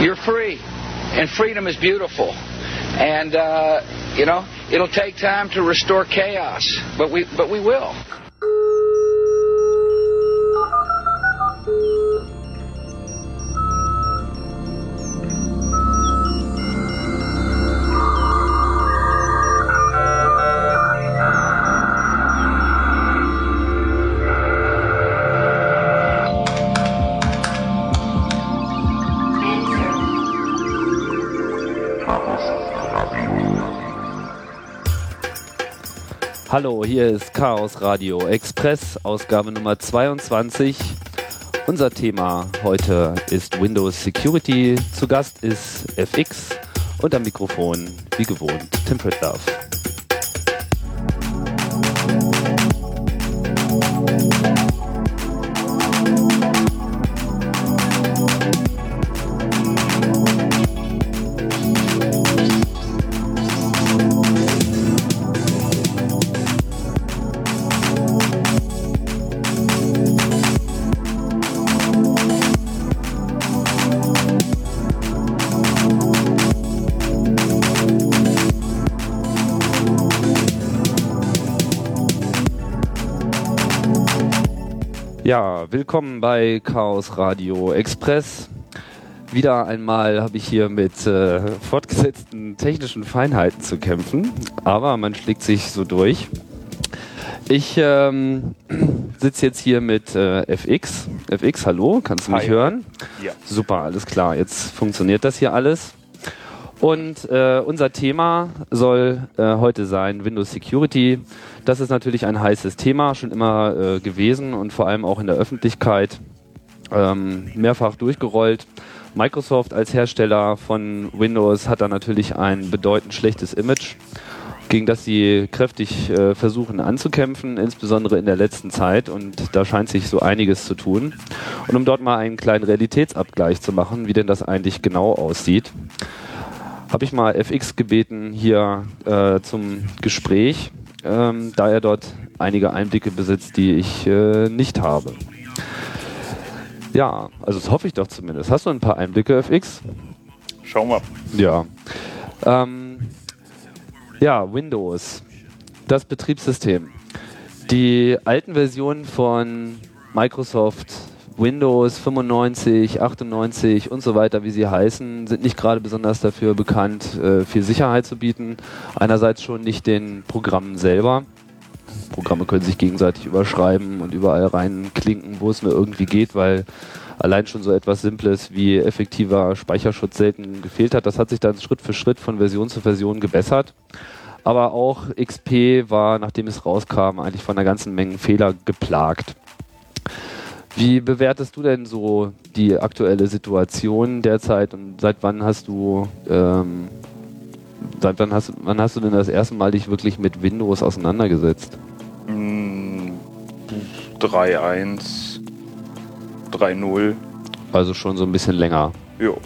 You're free, and freedom is beautiful. And uh, you know, it'll take time to restore chaos, but we but we will. Hallo, hier ist Chaos Radio Express, Ausgabe Nummer 22. Unser Thema heute ist Windows Security. Zu Gast ist FX und am Mikrofon, wie gewohnt, Tim Pritlove. Ja, willkommen bei Chaos Radio Express. Wieder einmal habe ich hier mit äh, fortgesetzten technischen Feinheiten zu kämpfen, aber man schlägt sich so durch. Ich ähm, sitze jetzt hier mit äh, FX. FX, hallo, kannst du mich Hi. hören? Ja. Super, alles klar. Jetzt funktioniert das hier alles. Und äh, unser Thema soll äh, heute sein Windows Security. Das ist natürlich ein heißes Thema, schon immer äh, gewesen und vor allem auch in der Öffentlichkeit ähm, mehrfach durchgerollt. Microsoft als Hersteller von Windows hat da natürlich ein bedeutend schlechtes Image, gegen das sie kräftig äh, versuchen anzukämpfen, insbesondere in der letzten Zeit. Und da scheint sich so einiges zu tun. Und um dort mal einen kleinen Realitätsabgleich zu machen, wie denn das eigentlich genau aussieht, habe ich mal FX gebeten hier äh, zum Gespräch, ähm, da er dort einige Einblicke besitzt, die ich äh, nicht habe. Ja, also das hoffe ich doch zumindest. Hast du ein paar Einblicke, FX? Schauen wir. Ja. Ähm, ja, Windows, das Betriebssystem. Die alten Versionen von Microsoft, Windows 95, 98 und so weiter, wie sie heißen, sind nicht gerade besonders dafür bekannt, äh, viel Sicherheit zu bieten. Einerseits schon nicht den Programmen selber. Programme können sich gegenseitig überschreiben und überall reinklinken, wo es nur irgendwie geht, weil allein schon so etwas Simples wie effektiver Speicherschutz selten gefehlt hat. Das hat sich dann Schritt für Schritt von Version zu Version gebessert. Aber auch XP war, nachdem es rauskam, eigentlich von einer ganzen Menge Fehler geplagt. Wie bewertest du denn so die aktuelle Situation derzeit und seit wann hast du ähm, seit wann hast, wann hast du denn das erste Mal dich wirklich mit Windows auseinandergesetzt? Mm, 3-1, 3-0. Also schon so ein bisschen länger. Jo.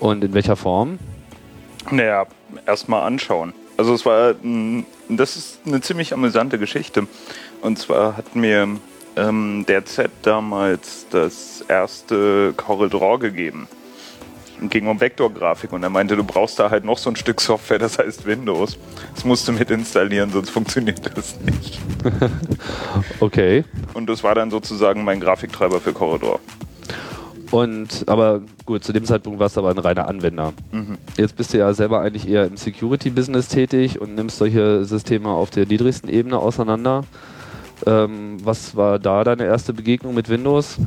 Und in welcher Form? Naja, erstmal anschauen. Also es war, mm, das ist eine ziemlich amüsante Geschichte. Und zwar hat mir ähm, der Z damals das erste Corel Draw gegeben. Und ging um Vektorgrafik und er meinte, du brauchst da halt noch so ein Stück Software, das heißt Windows. Das musst du mit installieren, sonst funktioniert das nicht. Okay. Und das war dann sozusagen mein Grafiktreiber für Draw. Und aber gut, zu dem Zeitpunkt warst du aber ein reiner Anwender. Mhm. Jetzt bist du ja selber eigentlich eher im Security-Business tätig und nimmst solche Systeme auf der niedrigsten Ebene auseinander. Ähm, was war da deine erste Begegnung mit Windows?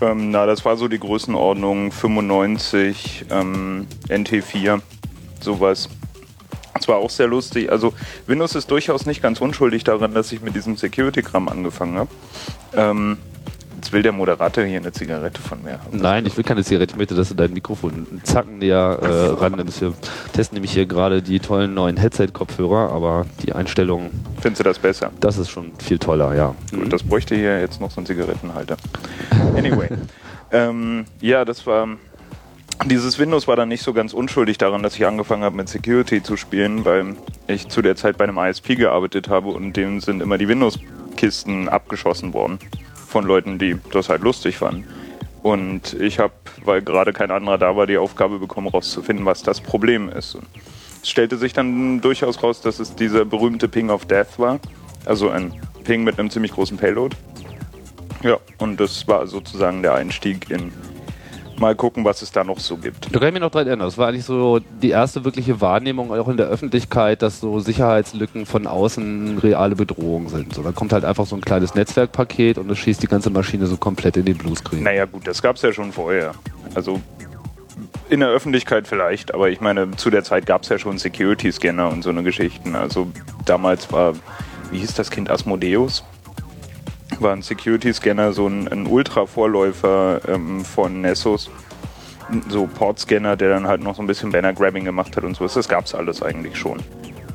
Ähm, na, das war so die Größenordnung 95, ähm, NT4, sowas. Das war auch sehr lustig. Also Windows ist durchaus nicht ganz unschuldig daran, dass ich mit diesem Security-Kram angefangen habe. Ähm, jetzt will der Moderator hier eine Zigarette von mir haben. Nein, ich will keine Zigarette. Ich möchte, dass du dein Mikrofon einen Zacken näher äh, rannimmst. Wir testen nämlich hier gerade die tollen neuen Headset-Kopfhörer, aber die Einstellung, Findest du das besser? das ist schon viel toller, ja. Gut, das bräuchte hier jetzt noch so einen Zigarettenhalter. Anyway. ähm, ja, das war. Dieses Windows war dann nicht so ganz unschuldig daran, dass ich angefangen habe mit Security zu spielen, weil ich zu der Zeit bei einem ISP gearbeitet habe und dem sind immer die Windows-Kisten abgeschossen worden von Leuten, die das halt lustig fanden. Und ich habe, weil gerade kein anderer da war, die Aufgabe bekommen, rauszufinden, was das Problem ist. Und es stellte sich dann durchaus raus, dass es dieser berühmte Ping of Death war. Also ein Ping mit einem ziemlich großen Payload. Ja, und das war sozusagen der Einstieg in mal gucken, was es da noch so gibt. Da kann ich mich noch dran erinnern. Das war eigentlich so die erste wirkliche Wahrnehmung auch in der Öffentlichkeit, dass so Sicherheitslücken von außen reale Bedrohungen sind. So, dann kommt halt einfach so ein kleines Netzwerkpaket und es schießt die ganze Maschine so komplett in den Bluescreen. Naja gut, das gab es ja schon vorher. Also in der Öffentlichkeit vielleicht, aber ich meine, zu der Zeit gab es ja schon Security-Scanner und so eine Geschichten. Also damals war, wie hieß das Kind, Asmodeus? War ein Security-Scanner, so ein, ein Ultra-Vorläufer ähm, von Nessus. So Port-Scanner, der dann halt noch so ein bisschen Banner-Grabbing gemacht hat und sowas. Das gab's alles eigentlich schon.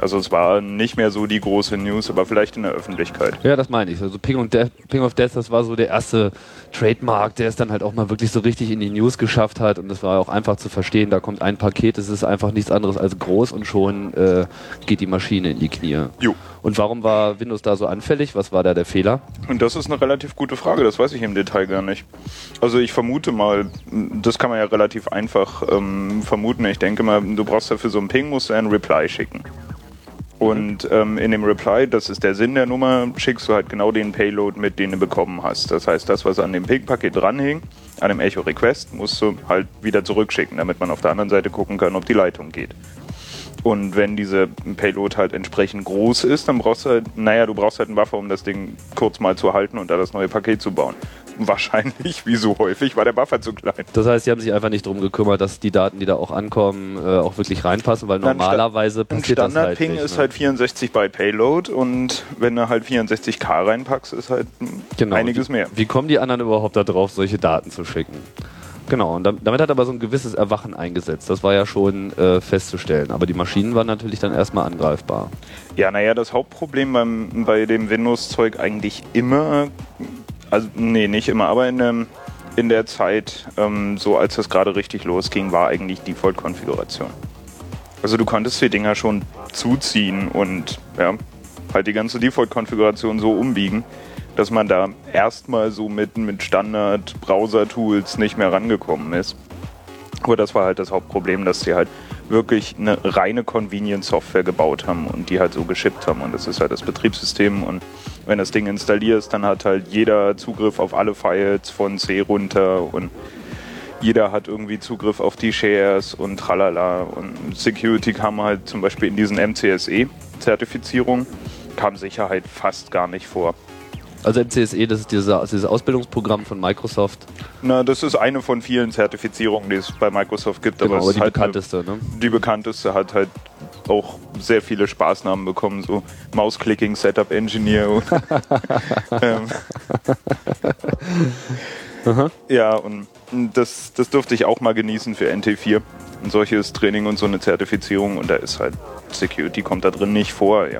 Also es war nicht mehr so die große News, aber vielleicht in der Öffentlichkeit. Ja, das meine ich. Also Ping, und Death, Ping of Death, das war so der erste Trademark, der es dann halt auch mal wirklich so richtig in die News geschafft hat. Und das war auch einfach zu verstehen. Da kommt ein Paket, es ist einfach nichts anderes als groß und schon äh, geht die Maschine in die Knie. Jo. Und warum war Windows da so anfällig? Was war da der Fehler? Und das ist eine relativ gute Frage, das weiß ich im Detail gar nicht. Also ich vermute mal, das kann man ja relativ einfach ähm, vermuten. Ich denke mal, du brauchst dafür so einen Ping, musst du einen Reply schicken. Und ähm, in dem Reply, das ist der Sinn der Nummer, schickst du halt genau den Payload mit, den du bekommen hast. Das heißt, das, was an dem Ping-Paket dranhing, an dem Echo-Request, musst du halt wieder zurückschicken, damit man auf der anderen Seite gucken kann, ob die Leitung geht. Und wenn diese Payload halt entsprechend groß ist, dann brauchst du halt, naja, du brauchst halt einen Buffer, um das Ding kurz mal zu halten und da das neue Paket zu bauen. Wahrscheinlich, wie so häufig, war der Buffer zu klein. Das heißt, sie haben sich einfach nicht darum gekümmert, dass die Daten, die da auch ankommen, äh, auch wirklich reinpassen, weil normalerweise passiert das halt Standard-Ping nicht, ist ne? halt 64 bei Payload und wenn du halt 64K reinpackst, ist halt genau. einiges mehr. Wie kommen die anderen überhaupt da drauf, solche Daten zu schicken? Genau, und dam- damit hat aber so ein gewisses Erwachen eingesetzt. Das war ja schon äh, festzustellen. Aber die Maschinen waren natürlich dann erstmal angreifbar. Ja, naja, das Hauptproblem beim, bei dem Windows-Zeug eigentlich immer, also nee, nicht immer, aber in, dem, in der Zeit, ähm, so als das gerade richtig losging, war eigentlich Default-Konfiguration. Also du konntest die Dinger schon zuziehen und ja, halt die ganze Default-Konfiguration so umbiegen, dass man da erstmal so mit, mit Standard-Browser-Tools nicht mehr rangekommen ist. Aber das war halt das Hauptproblem, dass sie halt wirklich eine reine Convenience-Software gebaut haben und die halt so geschippt haben. Und das ist halt das Betriebssystem. Und wenn das Ding installierst, dann hat halt jeder Zugriff auf alle Files von C runter und jeder hat irgendwie Zugriff auf die Shares und tralala. Und Security kam halt zum Beispiel in diesen MCSE-Zertifizierungen, kam Sicherheit fast gar nicht vor. Also MCSE, das ist dieser, dieses Ausbildungsprogramm von Microsoft. Na, das ist eine von vielen Zertifizierungen, die es bei Microsoft gibt. Genau, aber, aber die halt bekannteste, ne? Eine, die bekannteste hat halt auch sehr viele Spaßnamen bekommen, so Mausclicking, Setup Engineer. Ähm, ja, und das, das durfte ich auch mal genießen für NT4. Ein solches Training und so eine Zertifizierung und da ist halt Security kommt da drin nicht vor. Ja.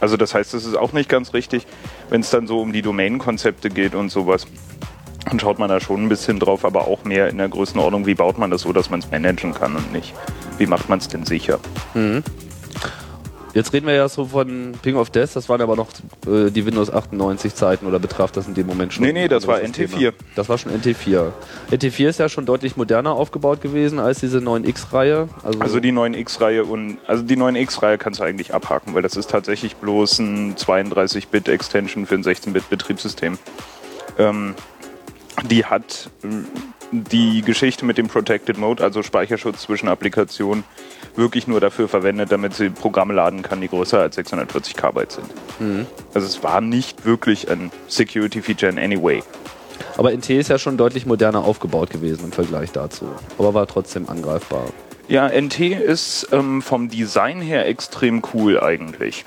Also das heißt, das ist auch nicht ganz richtig, wenn es dann so um die Domain-Konzepte geht und sowas. Dann schaut man da schon ein bisschen drauf, aber auch mehr in der Größenordnung, wie baut man das so, dass man es managen kann und nicht, wie macht man es denn sicher. Jetzt reden wir ja so von Ping of Death, das waren aber noch äh, die Windows 98 Zeiten oder betraf das in dem Moment schon? Nee, nee, das war andere NT4. Systeme? Das war schon NT4. NT4 ist ja schon deutlich moderner aufgebaut gewesen als diese 9X-Reihe. Also, Also die 9X-Reihe und also die 9X-Reihe kannst du eigentlich abhaken, weil das ist tatsächlich bloß ein 32-Bit-Extension für ein 16-Bit-Betriebssystem. Ähm, die hat ähm, die Geschichte mit dem Protected Mode, also Speicherschutz zwischen Applikationen, wirklich nur dafür verwendet, damit sie Programme laden kann, die größer als 640 KB sind. Also es war nicht wirklich ein Security-Feature in any way. aber NT ist ja schon deutlich moderner aufgebaut gewesen im Vergleich dazu. Aber war trotzdem angreifbar. Ja, NT ist ähm, vom Design her extrem cool eigentlich.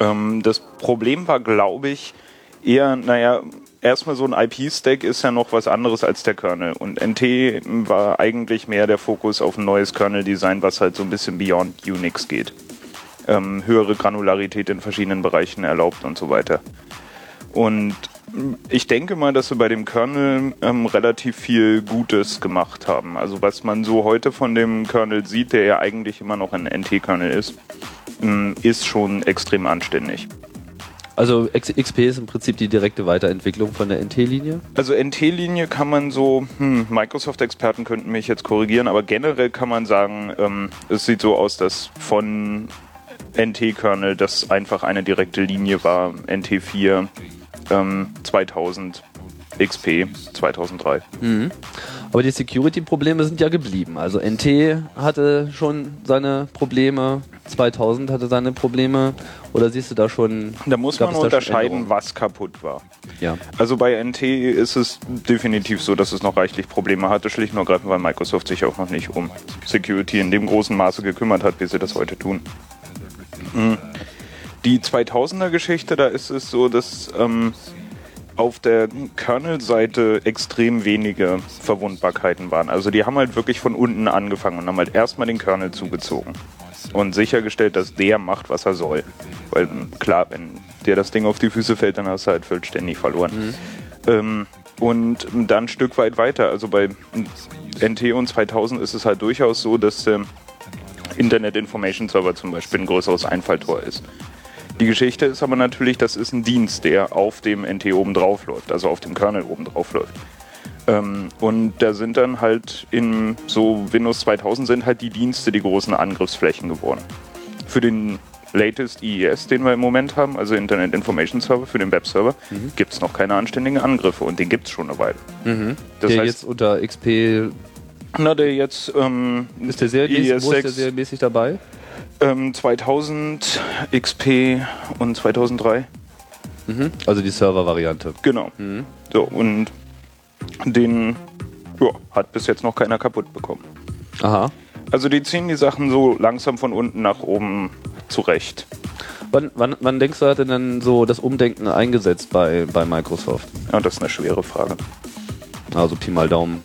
Ähm, das Problem war, glaube ich, eher, naja, erstmal so ein IP-Stack ist ja noch was anderes als der Kernel. Und NT war eigentlich mehr der Fokus auf ein neues Kernel-Design, was halt so ein bisschen beyond Unix geht. Ähm, höhere Granularität in verschiedenen Bereichen erlaubt und so weiter. Und ich denke mal, dass wir bei dem Kernel ähm, relativ viel Gutes gemacht haben. Also was man so heute von dem Kernel sieht, der ja eigentlich immer noch ein NT-Kernel ist, ähm, ist schon extrem anständig. Also XP ist im Prinzip die direkte Weiterentwicklung von der NT-Linie. Also NT-Linie kann man so, hm, Microsoft-Experten könnten mich jetzt korrigieren, aber generell kann man sagen, ähm, es sieht so aus, dass von NT-Kernel das einfach eine direkte Linie war, NT4 ähm, 2000, XP 2003. Aber die Security-Probleme sind ja geblieben. Also NT hatte schon seine Probleme, 2000 hatte seine Probleme. Oder siehst du da schon... Da muss man unterscheiden, was kaputt war. Ja. Also bei NT ist es definitiv so, dass es noch reichlich Probleme hatte, schlicht und ergreifend, weil Microsoft sich auch noch nicht um Security in dem großen Maße gekümmert hat, wie sie das heute tun. Mhm. Die 2000er Geschichte, da ist es so, dass ähm, auf der Kernel-Seite extrem wenige Verwundbarkeiten waren. Also die haben halt wirklich von unten angefangen und haben halt erstmal den Kernel zugezogen und sichergestellt, dass der macht, was er soll. Weil m, klar, wenn dir das Ding auf die Füße fällt, dann hast du halt vollständig verloren. Ähm, und dann ein Stück weit weiter. Also bei NT und 2000 ist es halt durchaus so, dass der Internet Information Server zum Beispiel ein größeres Einfalltor ist. Die Geschichte ist aber natürlich, das ist ein Dienst, der auf dem NT oben drauf läuft, also auf dem Kernel oben drauf läuft. Ähm, und da sind dann halt in so Windows 2000 sind halt die Dienste die großen Angriffsflächen geworden. Für den latest IIS, den wir im Moment haben, also Internet Information Server, für den Webserver, gibt es noch keine anständigen Angriffe und den gibt es schon eine Weile. Das der heißt, jetzt unter XP... na, der jetzt ähm, Ist der serienmäßig, IIS wo ist der 6, serienmäßig dabei? Ähm, 2000, XP und 2003. Also die Server-Variante. Genau. So, und den ja, hat bis jetzt noch keiner kaputt bekommen. Aha. Also die ziehen die Sachen so langsam von unten nach oben zurecht. Wann, wann, wann denkst du, hat denn dann so das Umdenken eingesetzt bei, bei Microsoft? Ja, das ist eine schwere Frage. Also Pi mal Daumen.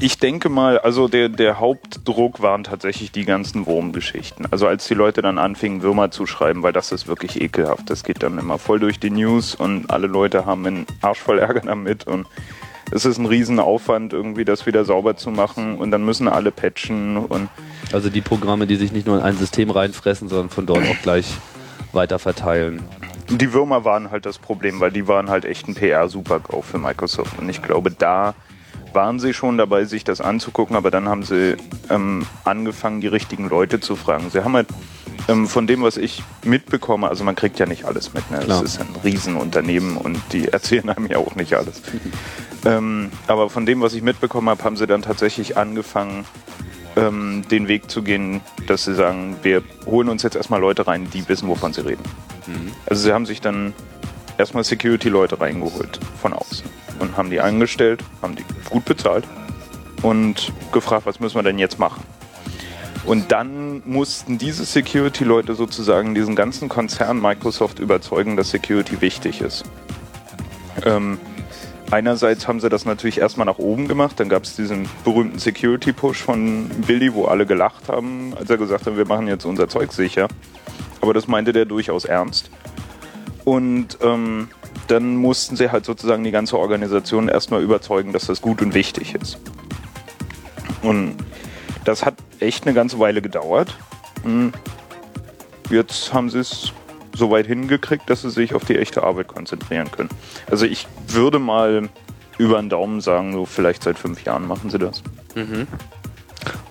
Ich denke mal, also der, der Hauptdruck waren tatsächlich die ganzen Wurmgeschichten. Also als die Leute dann anfingen, Würmer zu schreiben, weil das ist wirklich ekelhaft. Das geht dann immer voll durch die News und alle Leute haben einen Arsch voll Ärger damit und es ist ein Riesenaufwand, irgendwie das wieder sauber zu machen und dann müssen alle patchen und Also die Programme, die sich nicht nur in ein System reinfressen, sondern von dort auch gleich weiter verteilen. die Würmer waren halt das Problem, weil die waren halt echt ein PR-Super-GAU für Microsoft. Und ich glaube, da waren sie schon dabei, sich das anzugucken, aber dann haben sie ähm, angefangen, die richtigen Leute zu fragen. Sie haben halt ähm, von dem, was ich mitbekomme, also man kriegt ja nicht alles mit, ne? Klar. Das ist ein Riesenunternehmen und die erzählen einem ja auch nicht alles. ähm, aber von dem, was ich mitbekommen habe, haben sie dann tatsächlich angefangen, ähm, den Weg zu gehen, dass sie sagen, wir holen uns jetzt erstmal Leute rein, die wissen, wovon sie reden. Also sie haben sich dann erstmal Security-Leute reingeholt von außen und haben die angestellt, haben die gut bezahlt und gefragt, was müssen wir denn jetzt machen? Und dann mussten diese Security-Leute sozusagen diesen ganzen Konzern Microsoft überzeugen, dass Security wichtig ist. Ähm, einerseits haben sie das natürlich erstmal nach oben gemacht, dann gab es diesen berühmten Security-Push von Billy, wo alle gelacht haben, als er gesagt hat, wir machen jetzt unser Zeug sicher. Aber das meinte der durchaus ernst. Und ähm, dann mussten sie halt sozusagen die ganze Organisation erstmal überzeugen, dass das gut und wichtig ist. Und das hat echt eine ganze Weile gedauert. Hm. Jetzt haben sie es so weit hingekriegt, dass sie sich auf die echte Arbeit konzentrieren können. Also ich würde mal über den Daumen sagen, so vielleicht seit fünf Jahren machen sie das.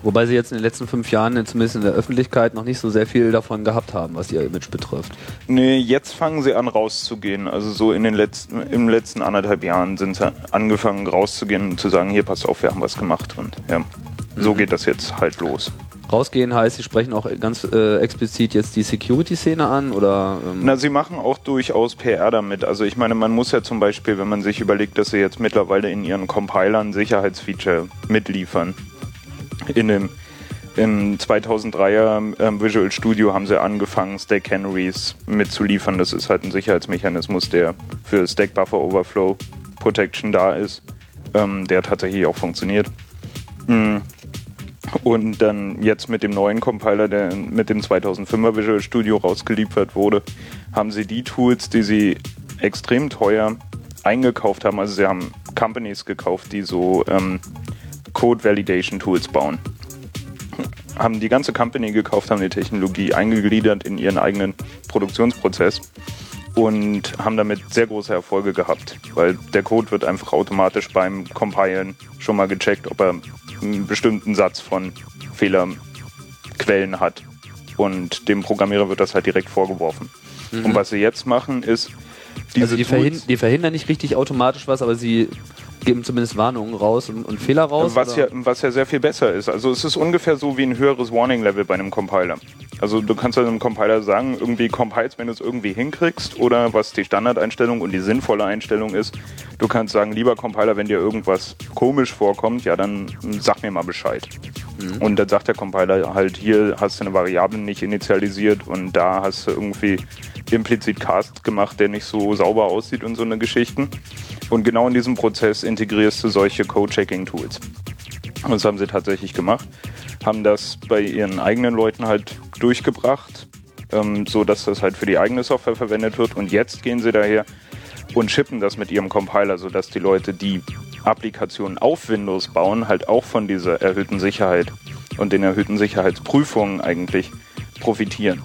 Wobei sie jetzt in den letzten fünf Jahren, zumindest in der Öffentlichkeit, noch nicht so sehr viel davon gehabt haben, was ihr Image betrifft. Nee, jetzt fangen sie an rauszugehen. Also so in den letzten, im letzten anderthalb Jahren sind sie angefangen rauszugehen und zu sagen, hier passt auf, wir haben was gemacht. Und ja, so geht das jetzt halt los. Rausgehen heißt, sie sprechen auch ganz äh, explizit jetzt die Security-Szene an oder ähm, Na, sie machen auch durchaus PR damit. Also ich meine, man muss ja zum Beispiel, wenn man sich überlegt, dass sie jetzt mittlerweile in ihren Compilern Sicherheitsfeature mitliefern. In dem im 2003er ähm, Visual Studio haben sie angefangen, Stack Canaries mitzuliefern. Das ist halt ein Sicherheitsmechanismus, der für Stack Buffer Overflow Protection da ist, ähm, der tatsächlich auch funktioniert. Mm. Und dann jetzt mit dem neuen Compiler, der mit dem 2005er Visual Studio rausgeliefert wurde, haben sie die Tools, die sie extrem teuer eingekauft haben. Also sie haben Companies gekauft, die so ähm, Code Validation Tools bauen. Haben die ganze Company gekauft, haben die Technologie eingegliedert in ihren eigenen Produktionsprozess und haben damit sehr große Erfolge gehabt, weil der Code wird einfach automatisch beim Compilen schon mal gecheckt, ob er einen bestimmten Satz von Fehlerquellen hat und dem Programmierer wird das halt direkt vorgeworfen. Mhm. Und was sie jetzt machen ist, diese also die, verhin die verhindern nicht richtig automatisch was, aber sie geben zumindest Warnungen raus und, und Fehler raus? Was ja, was ja sehr viel besser ist. Also es ist ungefähr so wie ein höheres Warning-Level bei einem Compiler. Also du kannst einem Compiler sagen, irgendwie compiles, wenn du es irgendwie hinkriegst oder was die Standardeinstellung und die sinnvolle Einstellung ist. Du kannst sagen, lieber Compiler, wenn dir irgendwas komisch vorkommt, ja dann sag mir mal Bescheid. Mhm. Und dann sagt der Compiler halt, hier hast du eine Variable nicht initialisiert und da hast du irgendwie implizit Cast gemacht, der nicht so sauber aussieht und so eine Geschichten. Und genau in diesem Prozess integrierst du solche Code-Checking-Tools. Das haben sie tatsächlich gemacht, haben das bei ihren eigenen Leuten halt durchgebracht, ähm, so dass das halt für die eigene Software verwendet wird. Und jetzt gehen sie daher und shippen das mit ihrem Compiler, sodass die Leute, die Applikationen auf Windows bauen, halt auch von dieser erhöhten Sicherheit und den erhöhten Sicherheitsprüfungen eigentlich profitieren.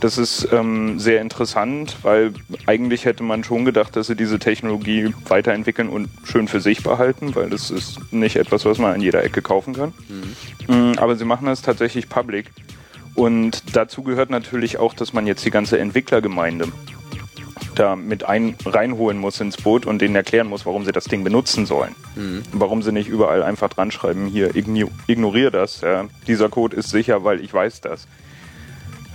Das ist ähm, sehr interessant, weil eigentlich hätte man schon gedacht, dass sie diese Technologie weiterentwickeln und schön für sich behalten, weil das ist nicht etwas, was man an jeder Ecke kaufen kann. Mhm. Aber sie machen das tatsächlich public. Und dazu gehört natürlich auch, dass man jetzt die ganze Entwicklergemeinde da mit ein, reinholen muss ins Boot und denen erklären muss, warum sie das Ding benutzen sollen. Mhm. Warum sie nicht überall einfach dran schreiben, hier ignoriere das. Ja. Dieser Code ist sicher, weil ich weiß das.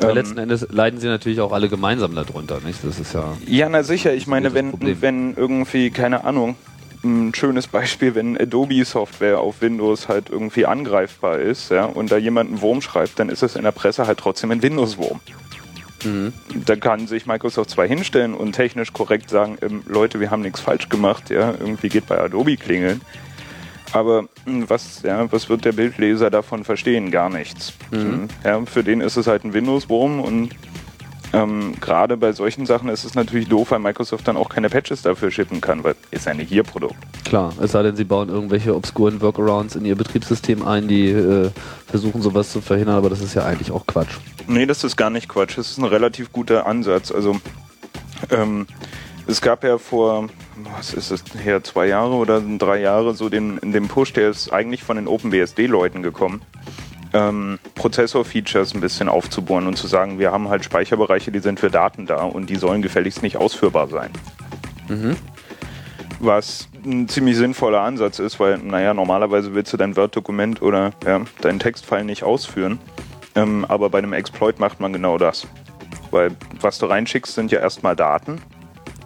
Aber ähm, letzten Endes leiden sie natürlich auch alle gemeinsam darunter, nicht? Das ist ja. Ja, na sicher. Ich meine, wenn, wenn irgendwie, keine Ahnung, ein schönes Beispiel, wenn Adobe-Software auf Windows halt irgendwie angreifbar ist, ja, und da jemand einen Wurm schreibt, dann ist es in der Presse halt trotzdem ein Windows-Wurm. Mhm. Da kann sich Microsoft zwar hinstellen und technisch korrekt sagen, ähm, Leute, wir haben nichts falsch gemacht, ja, irgendwie geht bei Adobe klingeln. Aber hm, was, ja, was wird der Bildleser davon verstehen? Gar nichts. Mhm. Hm, ja, für den ist es halt ein Windows-Wurm und ähm, gerade bei solchen Sachen ist es natürlich doof, weil Microsoft dann auch keine Patches dafür schippen kann, weil ist ja nicht ihr Produkt. Klar, es sei denn, sie bauen irgendwelche obskuren Workarounds in ihr Betriebssystem ein, die äh, versuchen sowas zu verhindern, aber das ist ja eigentlich auch Quatsch. Nee, das ist gar nicht Quatsch. Das ist ein relativ guter Ansatz. Also ähm, es gab ja vor, was ist es her, zwei Jahre oder drei Jahre so den, den Push, der ist eigentlich von den OpenBSD-Leuten gekommen, ähm, Prozessor-Features ein bisschen aufzubohren und zu sagen, wir haben halt Speicherbereiche, die sind für Daten da und die sollen gefälligst nicht ausführbar sein. Mhm. Was ein ziemlich sinnvoller Ansatz ist, weil, naja, normalerweise willst du dein Word-Dokument oder ja, deinen Textfile nicht ausführen. Ähm, aber bei einem Exploit macht man genau das. Weil was du reinschickst, sind ja erstmal Daten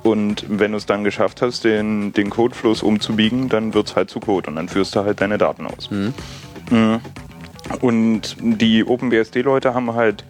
und wenn du es dann geschafft hast, den, den Codefluss umzubiegen, dann wird es halt zu Code und dann führst du halt deine Daten aus. Mhm. mhm. Und die OpenBSD-Leute haben halt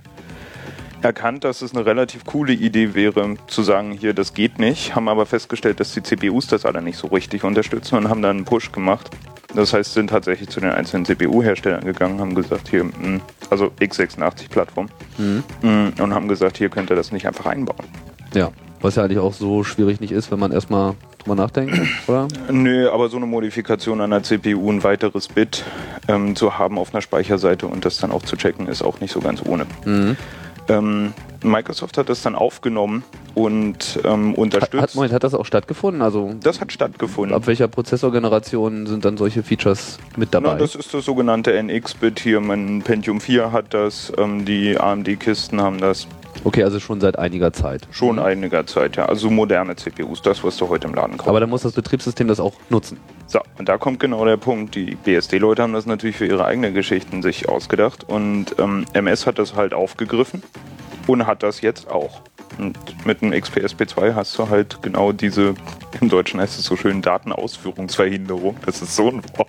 erkannt, dass es eine relativ coole Idee wäre, zu sagen, hier, das geht nicht, haben aber festgestellt, dass die CPUs das alle nicht so richtig unterstützen und haben dann einen Push gemacht. Das heißt, sind tatsächlich zu den einzelnen CPU-Herstellern gegangen, haben gesagt, hier, mm, also x86-Plattform, mhm. Mm, und haben gesagt, hier könnt ihr das nicht einfach einbauen. Ja. Was ja eigentlich auch so schwierig nicht ist, wenn man erstmal drüber nachdenkt, oder? Nö, aber so eine Modifikation an der CPU, ein weiteres Bit ähm, zu haben auf einer Speicherseite und das dann auch zu checken, ist auch nicht so ganz ohne. Mhm. Ähm, Microsoft hat das dann aufgenommen und ähm, unterstützt. Hat, Moment, hat das auch stattgefunden? Also das hat stattgefunden. Ab welcher Prozessorgeneration sind dann solche Features mit dabei? Na, das ist das sogenannte NX-Bit hier. Mein Pentium 4 hat das, ähm, die AMD-Kisten haben das. Okay, also schon seit einiger Zeit. Schon einiger Zeit, ja. Also moderne CPUs, das, was du heute im Laden kaufst. Aber dann muss das Betriebssystem das auch nutzen. So, und da kommt genau der Punkt. Die BSD-Leute haben das natürlich für ihre eigenen Geschichten sich ausgedacht und ähm, MS hat das halt aufgegriffen und hat das jetzt auch. Und mit dem XPSP2 hast du halt genau diese, im Deutschen heißt es so schön, Datenausführungsverhinderung. Das ist so ein Wort.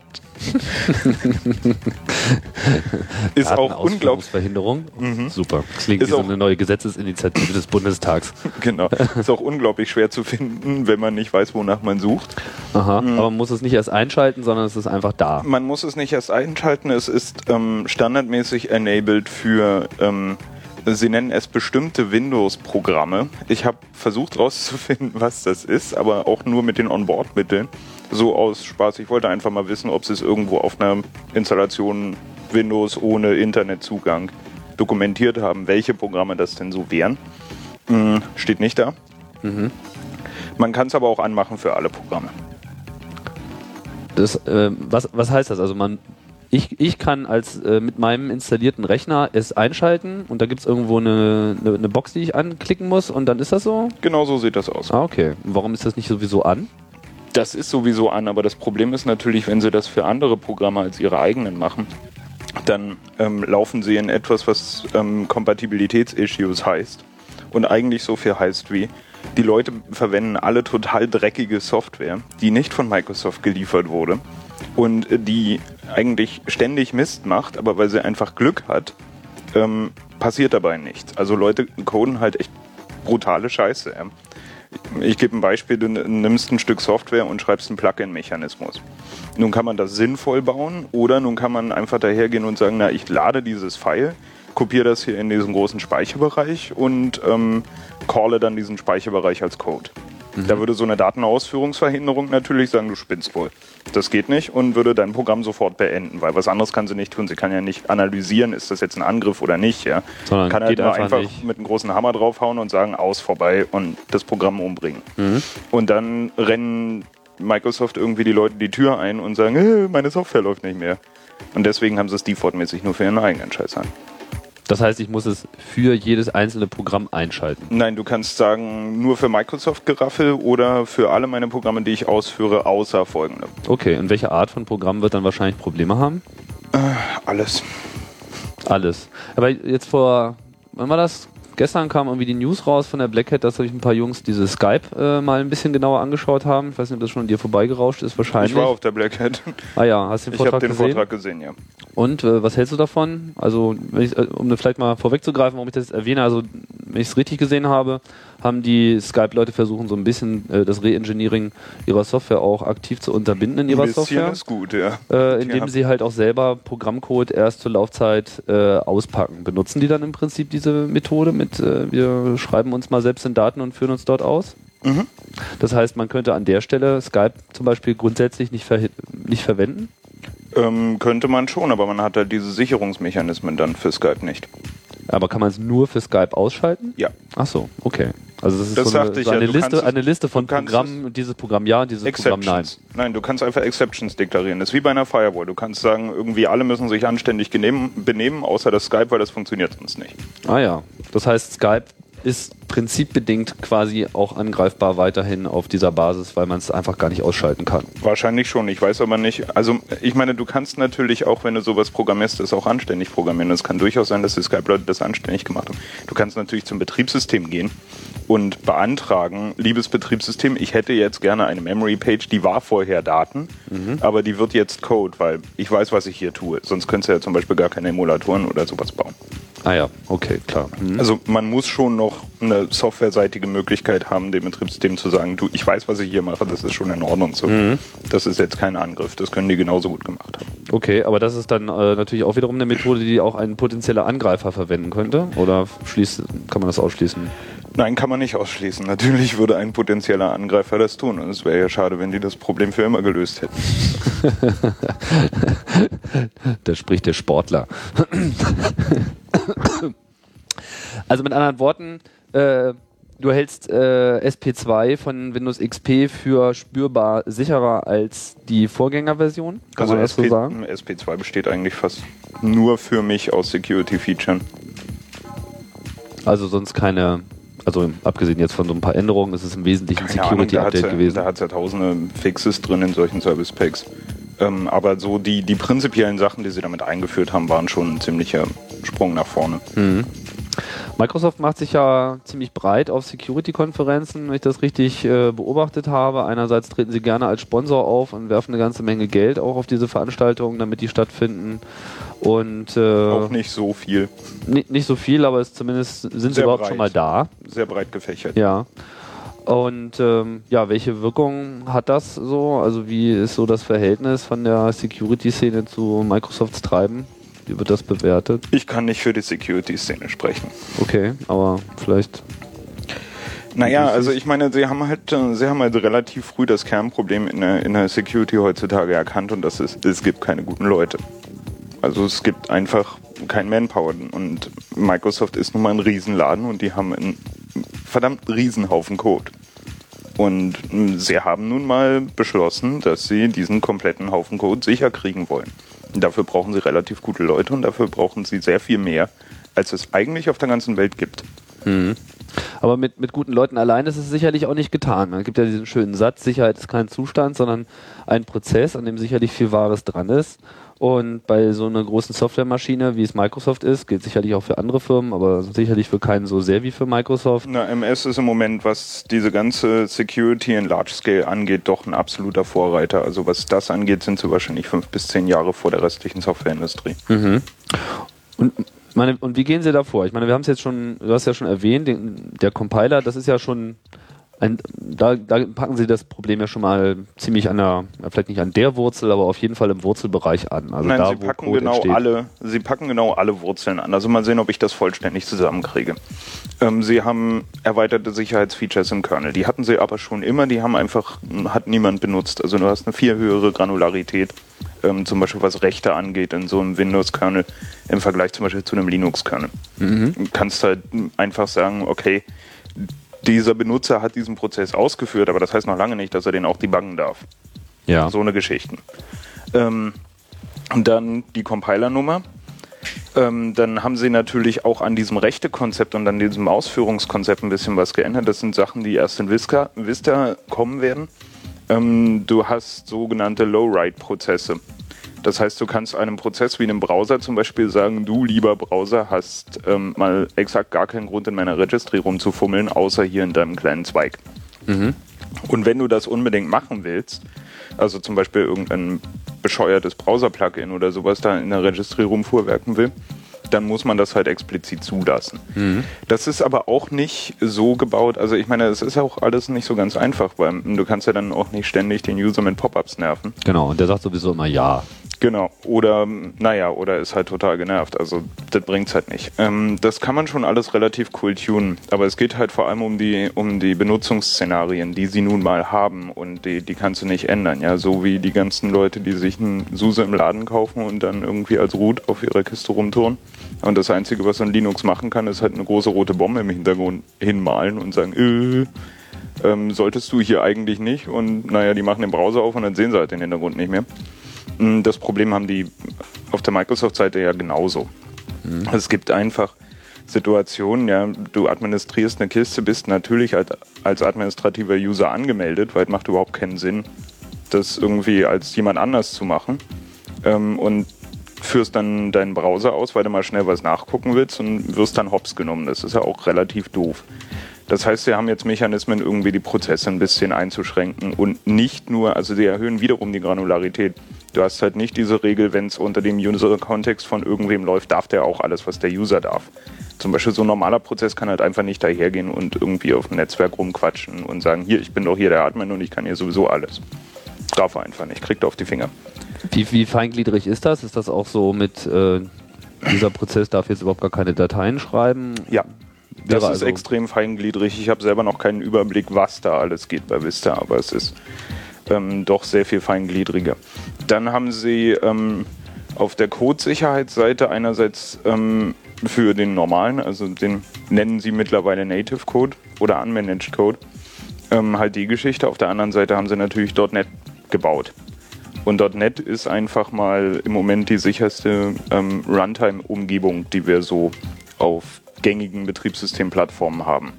Ist auch unglaublich. Mhm. Super. Klingt ist wie so eine neue Gesetzesinitiative des Bundestags. Genau. Ist auch unglaublich schwer zu finden, wenn man nicht weiß, wonach man sucht. Aha. Mhm. Aber man muss es nicht erst einschalten, sondern es ist einfach da. Man muss es nicht erst einschalten. Es ist ähm, standardmäßig enabled für ähm, Sie nennen es bestimmte Windows-Programme. Ich habe versucht herauszufinden, was das ist, aber auch nur mit den Onboard-Mitteln. So aus Spaß. Ich wollte einfach mal wissen, ob Sie es irgendwo auf einer Installation Windows ohne Internetzugang dokumentiert haben, welche Programme das denn so wären. Hm, steht nicht da. Man kann es aber auch anmachen für alle Programme. Das, äh, was, was heißt das? Also man, ich, ich kann als äh, mit meinem installierten Rechner es einschalten und da gibt es irgendwo eine, eine, eine Box, die ich anklicken muss und dann ist das so? Genau so sieht das aus. Ah, okay. Warum ist das nicht sowieso an? Das ist sowieso an, aber das Problem ist natürlich, wenn sie das für andere Programme als ihre eigenen machen, dann ähm, laufen sie in etwas, was ähm, Kompatibilitätsissues heißt. Und eigentlich so viel heißt wie, die Leute verwenden alle total dreckige Software, die nicht von Microsoft geliefert wurde und die eigentlich ständig Mist macht, aber weil sie einfach Glück hat, ähm, passiert dabei nichts. Also Leute coden halt echt brutale Scheiße. Ich gebe ein Beispiel, du nimmst ein Stück Software und schreibst einen Plugin-Mechanismus. Nun kann man das sinnvoll bauen oder nun kann man einfach dahergehen und sagen, na, ich lade dieses File, kopiere das hier in diesen großen Speicherbereich und ähm, calle dann diesen Speicherbereich als Code. Da würde so eine Datenausführungsverhinderung natürlich sagen, du spinnst wohl. Das geht nicht und würde dein Programm sofort beenden, weil was anderes kann sie nicht tun. Sie kann ja nicht analysieren, ist das jetzt ein Angriff oder nicht. Ja? Sondern kann halt nur einfach einfach mit einem großen Hammer draufhauen und sagen, aus, vorbei und das Programm umbringen. Und dann rennen Microsoft irgendwie die Leute die Tür ein und sagen, äh, meine Software läuft nicht mehr. Und deswegen haben sie es defaultmäßig nur für ihren eigenen Scheiß an. Das heißt, ich muss es für jedes einzelne Programm einschalten. Nein, du kannst sagen, nur für Microsoft Geraffel oder für alle meine Programme, die ich ausführe, außer folgende. Okay, und welche Art von Programm wird dann wahrscheinlich Probleme haben? Alles. Alles. Aber jetzt vor, wann war das? Gestern kam irgendwie die News raus von der Black Hat, dass sich ein paar Jungs diese Skype äh, mal ein bisschen genauer angeschaut haben. Ich weiß nicht, ob das schon an dir vorbeigerauscht ist, wahrscheinlich. Ich war auf der Black Hat. ah ja, hast du den Ich habe Vortrag den gesehen? Vortrag gesehen, ja. Und äh, was hältst du davon? Also, ich, äh, um vielleicht mal vorwegzugreifen, warum ich das erwähne, also wenn ich es richtig gesehen habe, haben die Skype-Leute versuchen, so ein bisschen äh, das Re-Engineering ihrer Software auch aktiv zu unterbinden in ihrer Ein bisschen Software. ist gut, ja. Äh, indem Ja. sie halt auch selber Programmcode erst zur Laufzeit äh, auspacken. Benutzen die dann im Prinzip diese Methode mit, äh, wir schreiben uns mal selbst in Daten und führen uns dort aus? Mhm. Das heißt, man könnte an der Stelle Skype zum Beispiel grundsätzlich nicht, verhi- nicht verwenden? Ähm, könnte man schon, aber man hat halt diese Sicherungsmechanismen dann für Skype nicht. Aber kann man es nur für Skype ausschalten? Ja. Ach so, okay. Also das ist Das so eine, so ja, eine, du Liste, eine Liste von Programmen dieses Programm ja dieses Programm nein. Nein, du kannst einfach Exceptions deklarieren. Das ist wie bei einer Firewall. Du kannst sagen, irgendwie alle müssen sich anständig benehmen, außer das Skype, weil das funktioniert sonst nicht. Ah ja, das heißt Skype ist prinzipbedingt quasi auch angreifbar weiterhin auf dieser Basis, weil man es einfach gar nicht ausschalten kann. Wahrscheinlich schon, ich weiß aber nicht. Also ich meine, du kannst natürlich auch, wenn du sowas programmierst, das auch anständig programmieren. Es kann durchaus sein, dass die Skype-Leute das anständig gemacht haben. Du kannst natürlich zum Betriebssystem gehen und beantragen, liebes Betriebssystem, ich hätte jetzt gerne eine Memory-Page, die war vorher Daten, aber die wird jetzt Code, weil ich weiß, was ich hier tue. Sonst könntest du ja zum Beispiel gar keine Emulatoren oder sowas bauen. Ah ja, okay, klar. Mhm. Also man muss schon noch eine softwareseitige Möglichkeit haben, dem Betriebssystem zu sagen, du, ich weiß, was ich hier mache, das ist schon in Ordnung. So. Das ist jetzt kein Angriff, das können die genauso gut gemacht haben. Okay, aber das ist dann äh, natürlich auch wiederum eine Methode, die auch ein potenzieller Angreifer verwenden könnte. Oder schließt, kann man das ausschließen? Nein, kann man nicht ausschließen. Natürlich würde ein potenzieller Angreifer das tun und es wäre ja schade, wenn die das Problem für immer gelöst hätten. Da spricht der Sportler. also mit anderen Worten, äh, du hältst äh, SP2 von Windows XP für spürbar sicherer als die Vorgängerversion. Kann man das so SP, sagen? SP2 besteht eigentlich fast nur für mich aus Security-Features. Also sonst keine, also abgesehen jetzt von so ein paar Änderungen, ist es im Wesentlichen ein Security-Update gewesen. Da hat es ja tausende Fixes drin in solchen Service Packs. Ähm, aber so die, die prinzipiellen Sachen, die sie damit eingeführt haben, waren schon ein ziemlicher Sprung nach vorne. Microsoft macht sich ja ziemlich breit auf Security-Konferenzen, wenn ich das richtig äh, beobachtet habe. Einerseits treten sie gerne als Sponsor auf und werfen eine ganze Menge Geld auch auf diese Veranstaltungen, damit die stattfinden. Und äh, Auch nicht so viel. ni- nicht so viel, aber es zumindest sind sie Sehr überhaupt breit. schon mal da. Sehr breit gefächert. Ja. Und ähm, ja, welche Wirkung hat das so? Also wie ist so das Verhältnis von der Security-Szene zu Microsofts Treiben? Wie wird das bewertet? Ich kann nicht für die Security-Szene sprechen. Okay, aber vielleicht Naja, also ich meine, sie haben halt, sie haben halt relativ früh das Kernproblem in der, in der Security heutzutage erkannt und das ist, es gibt keine guten Leute. Also es gibt einfach kein Manpower und Microsoft ist nun mal ein Riesenladen und die haben ein verdammt Riesenhaufen Code. Und sie haben nun mal beschlossen, dass sie diesen kompletten Haufen Code sicher kriegen wollen. Dafür brauchen sie relativ gute Leute und dafür brauchen sie sehr viel mehr, als es eigentlich auf der ganzen Welt gibt. Aber mit, mit guten Leuten allein ist es sicherlich auch nicht getan. Es gibt ja diesen schönen Satz, Sicherheit ist kein Zustand, sondern ein Prozess, an dem sicherlich viel Wahres dran ist. Und bei so einer großen Softwaremaschine, wie es Microsoft ist, gilt sicherlich auch für andere Firmen, aber sicherlich für keinen so sehr wie für Microsoft. Na, MS ist im Moment, was diese ganze Security in Large Scale angeht, doch ein absoluter Vorreiter. Also was das angeht, sind sie wahrscheinlich fünf bis zehn Jahre vor der restlichen Softwareindustrie. Und, meine, und wie gehen Sie da vor? Ich meine, wir haben es jetzt schon, du hast ja schon erwähnt, den, der Compiler, das ist ja schon ein, da, da packen Sie das Problem ja schon mal ziemlich an der, vielleicht nicht an der Wurzel, aber auf jeden Fall im Wurzelbereich an. Also Nein, da, sie packen Code genau entsteht. alle, sie packen genau alle Wurzeln an. Also mal sehen, ob ich das vollständig zusammenkriege. Ähm, sie haben erweiterte Sicherheitsfeatures im Kernel. Die hatten sie aber schon immer. Die haben einfach hat niemand benutzt. Also du hast eine viel höhere Granularität, ähm, zum Beispiel was Rechte angeht in so einem Windows-Kernel im Vergleich zum Beispiel zu einem Linux-Kernel. Du kannst halt einfach sagen, okay, dieser Benutzer hat diesen Prozess ausgeführt, aber das heißt noch lange nicht, dass er den auch debuggen darf. Ja. So eine Geschichten. Ähm, und dann die Compilernummer. Ähm, dann haben sie natürlich auch an diesem Rechtekonzept und an diesem Ausführungskonzept ein bisschen was geändert. Das sind Sachen, die erst in Vista, Vista kommen werden. Ähm, du hast sogenannte Low-Write-Prozesse. Das heißt, du kannst einem Prozess wie einem Browser zum Beispiel sagen, du lieber Browser hast ähm, mal exakt gar keinen Grund in meiner Registry rumzufummeln, außer hier in deinem kleinen Zweig. Und wenn du das unbedingt machen willst, also zum Beispiel irgendein bescheuertes Browser-Plugin oder sowas da in der Registry rumfuhrwerken will, dann muss man das halt explizit zulassen. Das ist aber auch nicht so gebaut, also ich meine, es ist auch alles nicht so ganz einfach, weil du kannst ja dann auch nicht ständig den User mit Pop-ups nerven. Genau, und der sagt sowieso immer ja. Genau. Oder, naja, oder ist halt total genervt. Also, das bringt's halt nicht. Ähm, das kann man schon alles relativ cool tunen. Aber es geht halt vor allem um die, um die Benutzungsszenarien, die sie nun mal haben. Und die, die kannst du nicht ändern. Ja, so wie die ganzen Leute, die sich einen SUSE im Laden kaufen und dann irgendwie als Root auf ihrer Kiste rumtouren. Und das Einzige, was ein Linux machen kann, ist halt eine große rote Bombe im Hintergrund hinmalen und sagen, äh, ähm, solltest du hier eigentlich nicht. Und naja, die machen den Browser auf und dann sehen sie halt den Hintergrund nicht mehr. Mm, Das Problem haben die auf der Microsoft-Seite ja genauso. Es gibt einfach Situationen, ja, du administrierst eine Kiste, bist natürlich als, als administrativer User angemeldet, weil es macht überhaupt keinen Sinn, das irgendwie als jemand anders zu machen. Ähm, und führst dann deinen Browser aus, weil du mal schnell was nachgucken willst und wirst dann hops genommen. Das ist ja auch relativ doof. Das heißt, sie haben jetzt Mechanismen, irgendwie die Prozesse ein bisschen einzuschränken und nicht nur, also sie erhöhen wiederum die Granularität. Du hast halt nicht diese Regel, wenn es unter dem User-Kontext von irgendwem läuft, darf der auch alles, was der User darf. Zum Beispiel so ein normaler Prozess kann halt einfach nicht dahergehen und irgendwie auf dem Netzwerk rumquatschen und sagen, hier, ich bin doch hier der Admin und ich kann hier sowieso alles. Darf er einfach nicht, kriegt er auf die Finger. Wie, wie feingliedrig ist das? Ist das auch so mit, äh, dieser Prozess darf jetzt überhaupt gar keine Dateien schreiben? Ja, das ist also- extrem feingliedrig. Ich habe selber noch keinen Überblick, was da alles geht bei Vista, aber es ist ähm, doch sehr viel feingliedriger. Dann haben sie ähm, auf der Codesicherheitsseite einerseits ähm, für den normalen, also den nennen sie mittlerweile Native Code oder Unmanaged Code, ähm, halt die Geschichte. Auf der anderen Seite haben sie natürlich .NET gebaut. Und .NET ist einfach mal im Moment die sicherste ähm, Runtime-Umgebung, die wir so auf gängigen Betriebssystemplattformen haben.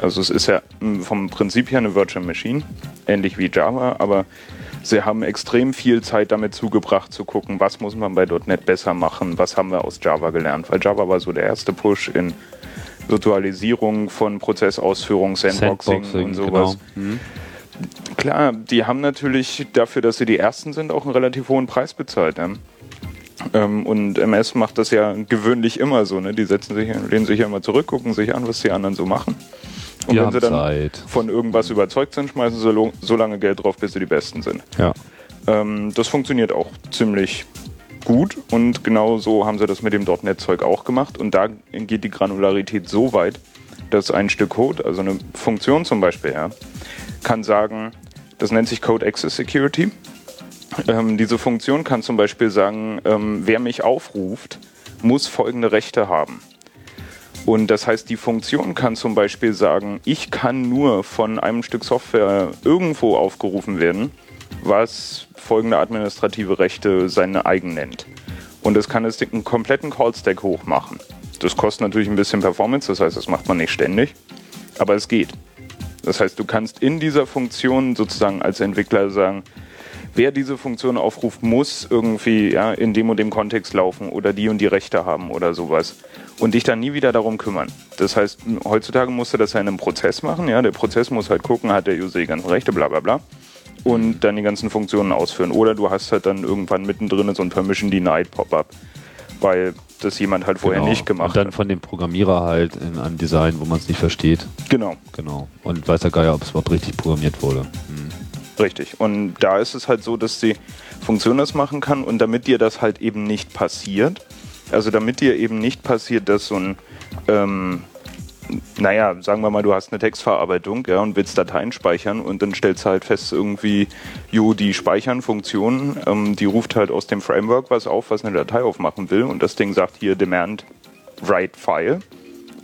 Also es ist ja mh, vom Prinzip her eine Virtual Machine, ähnlich wie Java, aber sie haben extrem viel Zeit damit zugebracht zu gucken, was muss man bei .NET besser machen, was haben wir aus Java gelernt. Weil Java war so der erste Push in Virtualisierung von Prozessausführung, Sandboxing, und sowas. Genau. Mhm. Klar, die haben natürlich dafür, dass sie die Ersten sind, auch einen relativ hohen Preis bezahlt. Ne? Ähm, und MS macht das ja gewöhnlich immer so. Ne? Die setzen sich, lehnen sich ja immer zurück, gucken sich an, was die anderen so machen. Und Die wenn sie dann Zeit. von irgendwas überzeugt sind, schmeißen sie so lange Geld drauf, bis sie die Besten sind. Ja. Ähm, das funktioniert auch ziemlich gut und genau so haben sie das mit dem .NET-Zeug auch gemacht. Und da geht die Granularität so weit, dass ein Stück Code, also eine Funktion zum Beispiel, ja, kann sagen, das nennt sich Code Access Security. Ähm, diese Funktion kann zum Beispiel sagen, ähm, wer mich aufruft, muss folgende Rechte haben. Und das heißt, die Funktion kann zum Beispiel sagen, ich kann nur von einem Stück Software irgendwo aufgerufen werden, was folgende administrative Rechte seine eigen nennt. Und das kann es den kompletten Call-Stack hochmachen. Das kostet natürlich ein bisschen Performance, das heißt, das macht man nicht ständig, aber es geht. Das heißt, du kannst in dieser Funktion sozusagen als Entwickler sagen, wer diese Funktion aufruft, muss irgendwie ja, in dem und dem Kontext laufen oder die und die Rechte haben oder sowas. Und dich dann nie wieder darum kümmern. Das heißt, heutzutage musst du das ja in einem Prozess machen. Ja? Der Prozess muss halt gucken, hat der User die ganzen Rechte, bla bla bla. Und dann die ganzen Funktionen ausführen. Oder du hast halt dann irgendwann mittendrin so ein Permission Denied Pop-up. Weil das jemand halt vorher Genau. nicht gemacht Und dann hat. von dem Programmierer halt in einem Design, wo man es nicht versteht. Genau. Genau. Und weiß der Geier, ob es überhaupt richtig programmiert wurde. Hm. Richtig. Und da ist es halt so, dass die Funktion das machen kann und damit dir das halt eben nicht passiert, also damit dir eben nicht passiert, dass so ein, ähm, naja, sagen wir mal, du hast eine Textverarbeitung ja, und willst Dateien speichern und dann stellst du halt fest, irgendwie, jo, die Speichern-Funktion, ähm, die ruft halt aus dem Framework was auf, was eine Datei aufmachen will und das Ding sagt hier Demand Write File.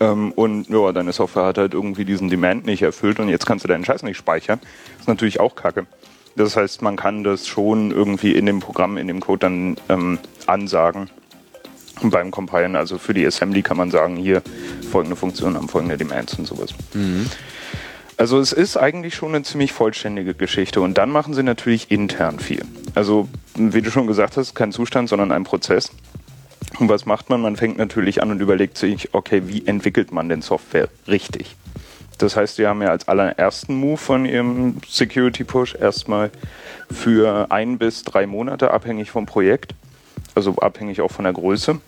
Ähm, und ja, deine Software hat halt irgendwie diesen Demand nicht erfüllt und jetzt kannst du deinen Scheiß nicht speichern. ist natürlich auch kacke. Das heißt, man kann das schon irgendwie in dem Programm, in dem Code dann ähm, ansagen. Beim Compilen, also für die Assembly kann man sagen, hier folgende Funktionen haben folgende Demands und sowas. Also es ist eigentlich schon eine ziemlich vollständige Geschichte und dann machen sie natürlich intern viel. Also wie du schon gesagt hast, kein Zustand, sondern ein Prozess. Und was macht man? Man fängt natürlich an und überlegt sich, okay, wie entwickelt man denn Software richtig? Das heißt, wir haben ja als allerersten Move von ihrem Security Push erstmal für ein bis drei Monate, abhängig vom Projekt, also abhängig auch von der Größe,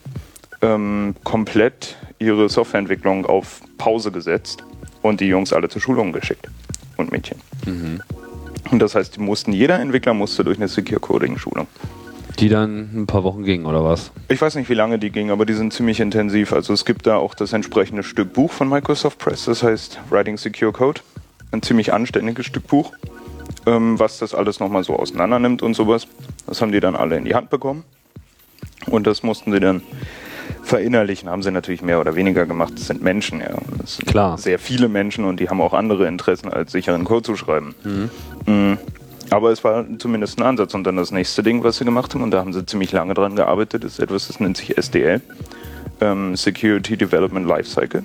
ähm, komplett ihre Softwareentwicklung auf Pause gesetzt und die Jungs alle zur Schulung geschickt und Mädchen. Und das heißt, die mussten, jeder Entwickler musste durch eine Secure Coding Schulung. Die dann ein paar Wochen ging, oder was? Ich weiß nicht, wie lange die ging, aber die sind ziemlich intensiv. Also es gibt da auch das entsprechende Stück Buch von Microsoft Press, das heißt Writing Secure Code. Ein ziemlich anständiges Stück Buch, ähm, was das alles nochmal so auseinander nimmt und sowas. Das haben die dann alle in die Hand bekommen. Und das mussten sie dann verinnerlichen. Haben sie natürlich mehr oder weniger gemacht. Das sind Menschen, ja. Das sind Klar. sehr viele Menschen und die haben auch andere Interessen, als sicheren Code zu schreiben. Mm. Aber es war zumindest ein Ansatz. Und dann das nächste Ding, was sie gemacht haben, und da haben sie ziemlich lange dran gearbeitet, ist etwas, das nennt sich SDL. Ähm, Security Development Lifecycle.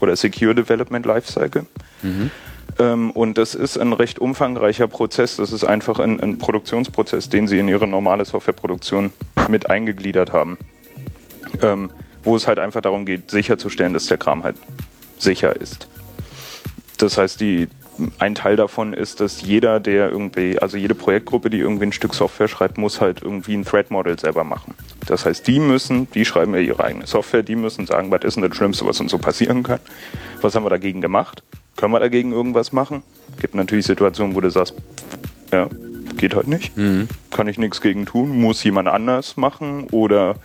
Oder Secure Development Lifecycle. Ähm, und das ist ein recht umfangreicher Prozess. Das ist einfach ein, ein Produktionsprozess, den sie in ihre normale Softwareproduktion mit eingegliedert haben. Ähm, wo es halt einfach darum geht, sicherzustellen, dass der Kram halt sicher ist. Das heißt, die, ein Teil davon ist, dass jeder, der irgendwie, also jede Projektgruppe, die irgendwie ein Stück Software schreibt, muss halt irgendwie ein Threat Model selber machen. Das heißt, die müssen, die schreiben ja ihre eigene Software, die müssen sagen, was ist denn das Schlimmste, was uns so passieren kann? Was haben wir dagegen gemacht? Können wir dagegen irgendwas machen? Gibt natürlich Situationen, wo du sagst, ja, geht halt nicht. Kann ich nichts gegen tun. Muss jemand anders machen oder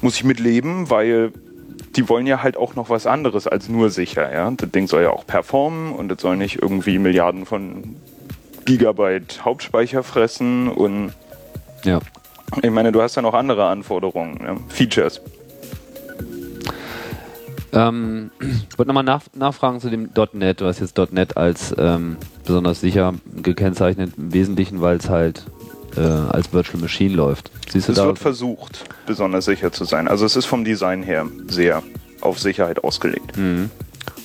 muss ich mitleben, weil die wollen ja halt auch noch was anderes als nur sicher. Ja? Das Ding soll ja auch performen und das soll nicht irgendwie Milliarden von Gigabyte Hauptspeicher fressen und Ja. ich meine, du hast ja noch andere Anforderungen, ja? Features. Ähm, ich wollte nochmal nach, nachfragen zu dem .NET. Du hast jetzt .NET als ähm, besonders sicher gekennzeichnet, im Wesentlichen, weil es halt äh, als Virtual Machine läuft. Siehst du Es da? wird versucht, besonders sicher zu sein. Also es ist vom Design her sehr auf Sicherheit ausgelegt. Mhm.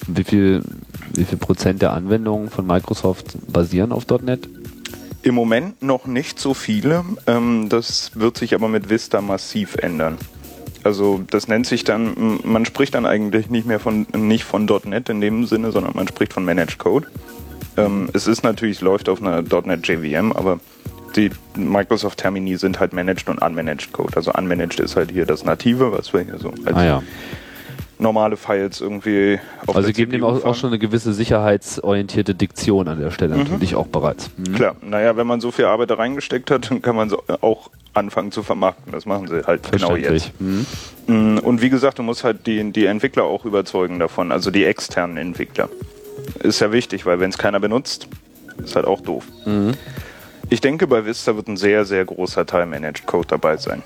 Wie viel, wie viel Prozent der Anwendungen von Microsoft basieren auf .NET? Im Moment noch nicht so viele. Ähm, das wird sich aber mit Vista massiv ändern. Also das nennt sich dann, man spricht dann eigentlich nicht mehr von nicht von .NET in dem Sinne, sondern man spricht von Managed Code. Ähm, es ist natürlich, läuft auf einer .NET JVM, aber die Microsoft Termini sind halt Managed und Unmanaged Code. Also Unmanaged ist halt hier das Native, was wir hier so als Ah ja. Normale Files irgendwie auf Also sie geben dem auch, auch schon eine gewisse sicherheitsorientierte Diktion an der Stelle natürlich auch bereits. Mhm. Klar, naja, wenn man so viel Arbeit da reingesteckt hat, dann kann man so auch anfangen zu vermarkten. Das machen sie halt genau jetzt. Mhm. Mm, Und wie gesagt, du musst halt die, die Entwickler auch überzeugen davon, also die externen Entwickler. Ist ja wichtig, weil wenn es keiner benutzt, ist halt auch doof. Mhm. Ich denke, bei Vista wird ein sehr, sehr großer Teil Managed Code dabei sein.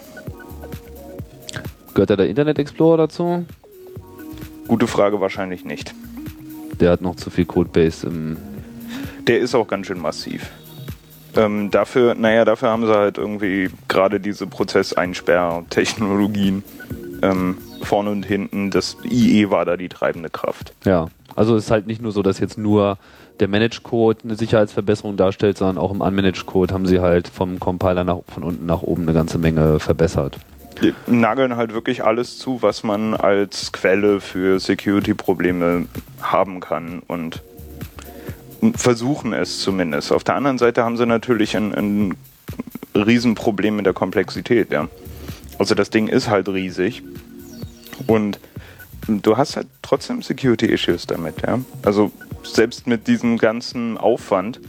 Gehört da der Internet Explorer dazu? Gute Frage, wahrscheinlich nicht. Der hat noch zu viel Codebase im. Der ist auch ganz schön massiv. Ähm, dafür, naja, dafür haben sie halt irgendwie gerade diese Prozesseinsperrtechnologien ähm, vorne und hinten. Das IE war da die treibende Kraft. Ja, also es ist halt nicht nur so, dass jetzt nur der Managed Code eine Sicherheitsverbesserung darstellt, sondern auch im Unmanaged Code haben sie halt vom Compiler nach, von unten nach oben eine ganze Menge verbessert. Die nageln halt wirklich alles zu, was man als Quelle für Security-Probleme haben kann und versuchen es zumindest. Auf der anderen Seite haben sie natürlich ein, ein Riesenproblem mit der Komplexität. Ja. Also das Ding ist halt riesig und du hast halt trotzdem Security-Issues damit. Ja. Also selbst mit diesem ganzen Aufwand,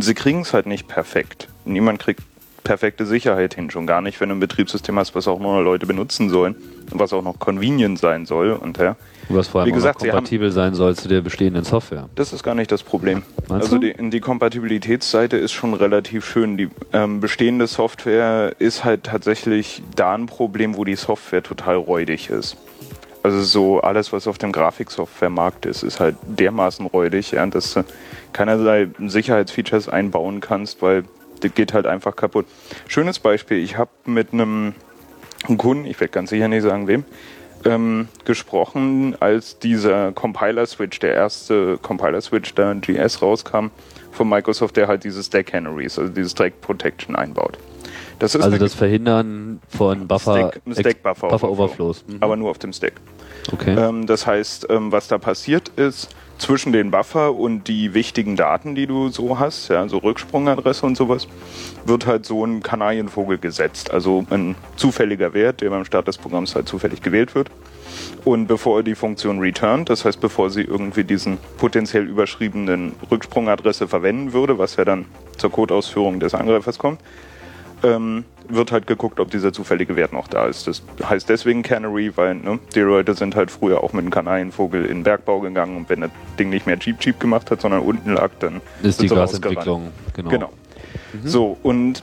sie kriegen es halt nicht perfekt. Niemand kriegt perfekte Sicherheit hin, schon gar nicht, wenn du ein Betriebssystem hast, was auch nur Leute benutzen sollen und was auch noch convenient sein soll. Und ja, was vor allem Wie gesagt, kompatibel haben, sein soll zu der bestehenden Software. Das ist gar nicht das Problem. Meinst also die, die Kompatibilitätsseite ist schon relativ schön. Die ähm, bestehende Software ist halt tatsächlich da ein Problem, wo die Software total räudig ist. Also so alles, was auf dem Grafiksoftwaremarkt ist, ist halt dermaßen räudig, ja, dass du keinerlei Sicherheitsfeatures einbauen kannst, weil das geht halt einfach kaputt. Schönes Beispiel, ich habe mit einem Kunden, ich werde ganz sicher nicht sagen wem, ähm, gesprochen, als dieser Compiler-Switch, der erste Compiler-Switch, der GS rauskam, von Microsoft, der halt dieses Stack Canaries, also dieses Stack Protection einbaut. Das Also das Verhindern von Buffer, Stack, Stack Buffer, Buffer Overflow. Overflows. Mhm. aber nur auf dem Stack. Okay. Ähm, das heißt, ähm, was da passiert ist, zwischen den Buffer und die wichtigen Daten, die du so hast, ja, so Rücksprungadresse und sowas, wird halt so ein Kanarienvogel gesetzt. Also ein zufälliger Wert, der beim Start des Programms halt zufällig gewählt wird. Und bevor die Funktion returnt, das heißt, bevor sie irgendwie diesen potenziell überschriebenen Rücksprungadresse verwenden würde, was ja dann zur Codeausführung des Angreifers kommt, ähm, wird halt geguckt, ob dieser zufällige Wert noch da ist. Das heißt deswegen Canary, weil ne, die Leute sind halt früher auch mit einem Kanarienvogel in den Bergbau gegangen und wenn das Ding nicht mehr Cheap Cheap gemacht hat, sondern unten lag, dann ist die Gasentwicklung. Genau. Genau. So, und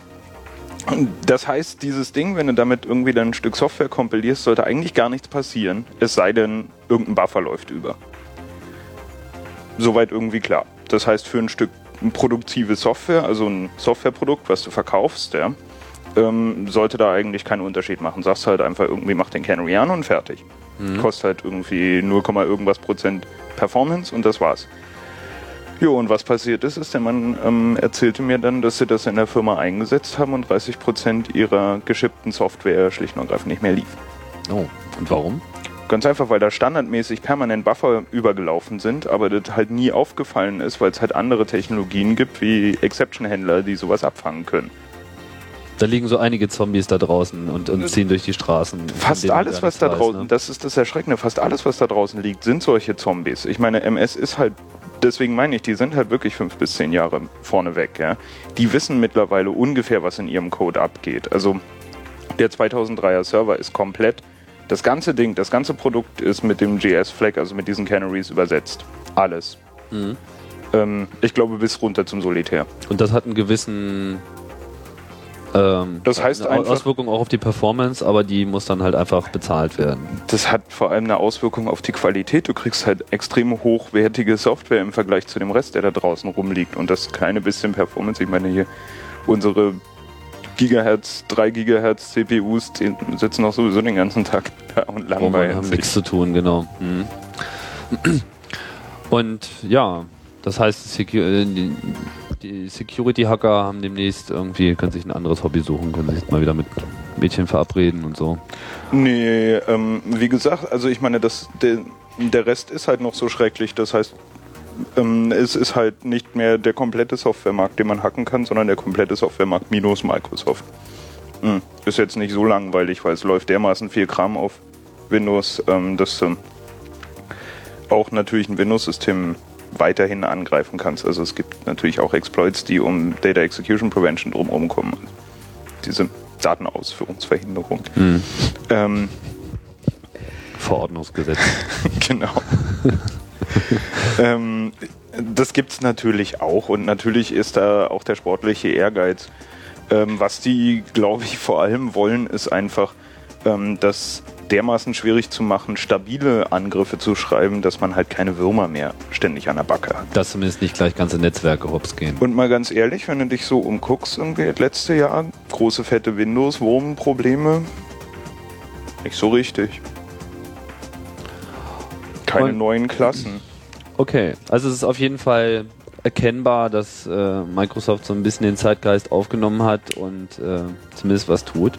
und das heißt, dieses Ding, wenn du damit irgendwie dann ein Stück Software kompilierst, sollte eigentlich gar nichts passieren, es sei denn, irgendein Buffer läuft über. Soweit irgendwie klar. Das heißt, für ein Stück produktive Software, also ein Softwareprodukt, was du verkaufst, ja, ähm, sollte da eigentlich keinen Unterschied machen. Sagst halt einfach irgendwie, mach den Canary an und fertig. Kostet halt irgendwie 0, irgendwas Prozent Performance und das war's. Jo, und was passiert ist, ist, der Mann ähm, erzählte mir dann, dass sie das in der Firma eingesetzt haben und 30 Prozent ihrer geschippten Software schlicht und ergreifend nicht mehr lief. Oh, und warum? Ganz einfach, weil da standardmäßig permanent Buffer übergelaufen sind, aber das halt nie aufgefallen ist, weil es halt andere Technologien gibt, wie Exception-Händler, die sowas abfangen können. Da liegen so einige Zombies da draußen und, und ziehen durch die Straßen. Fast alles, was da draußen, ne? das ist das Erschreckende, fast alles, was da draußen liegt, sind solche Zombies. Ich meine, MS ist halt, deswegen meine ich, die sind halt wirklich fünf bis zehn Jahre vorneweg, ja. Die wissen mittlerweile ungefähr, was in ihrem Code abgeht. Also, der 2003er Server ist komplett, das ganze Ding, das ganze Produkt ist mit dem JS-Flag, also mit diesen Canaries übersetzt. Alles. Mhm. Ähm, ich glaube, bis runter zum Solitär. Und das hat einen gewissen ähm, Das heißt eine einfach- Auswirkung auch auf die Performance, aber die muss dann halt einfach bezahlt werden. Das hat vor allem eine Auswirkung auf die Qualität. Du kriegst halt extrem hochwertige Software im Vergleich zu dem Rest, der da draußen rumliegt. Und das kleine bisschen Performance. Ich meine, hier unsere Gigahertz, 3 Gigahertz CPUs die sitzen auch sowieso den ganzen Tag da und wir langweilen haben sich. nichts zu tun, genau. Mhm. Und ja, das heißt, Secu äh, die, Security-Hacker haben demnächst irgendwie, können sich ein anderes Hobby suchen, können sich mal wieder mit Mädchen verabreden und so. Nee, ähm, wie gesagt, also ich meine, das, der, der Rest ist halt noch so schrecklich. Das heißt, ähm, es ist halt nicht mehr der komplette Softwaremarkt, den man hacken kann, sondern der komplette Softwaremarkt minus Microsoft. Hm, ist jetzt nicht so langweilig, weil es läuft dermaßen viel Kram auf Windows, ähm, dass ähm, auch natürlich ein Windows-System weiterhin angreifen kannst. Also es gibt natürlich auch Exploits, die um Data Execution Prevention drumherum kommen. Diese Datenausführungsverhinderung. Ähm, Verordnungsgesetz. genau. ähm, das gibt's natürlich auch und natürlich ist da auch der sportliche Ehrgeiz. Ähm, was die, glaube ich, vor allem wollen, ist einfach, ähm, dass dermaßen schwierig zu machen, stabile Angriffe zu schreiben, dass man halt keine Würmer mehr ständig an der Backe hat. Dass zumindest nicht gleich ganze Netzwerke hops gehen. Und mal ganz ehrlich, wenn du dich so umguckst, irgendwie letzte Jahr, große fette Windows-Wurmprobleme, nicht so richtig. Keine Und- neuen Klassen. Okay, also es ist auf jeden Fall erkennbar, dass äh, Microsoft so ein bisschen den Zeitgeist aufgenommen hat und äh, zumindest was tut.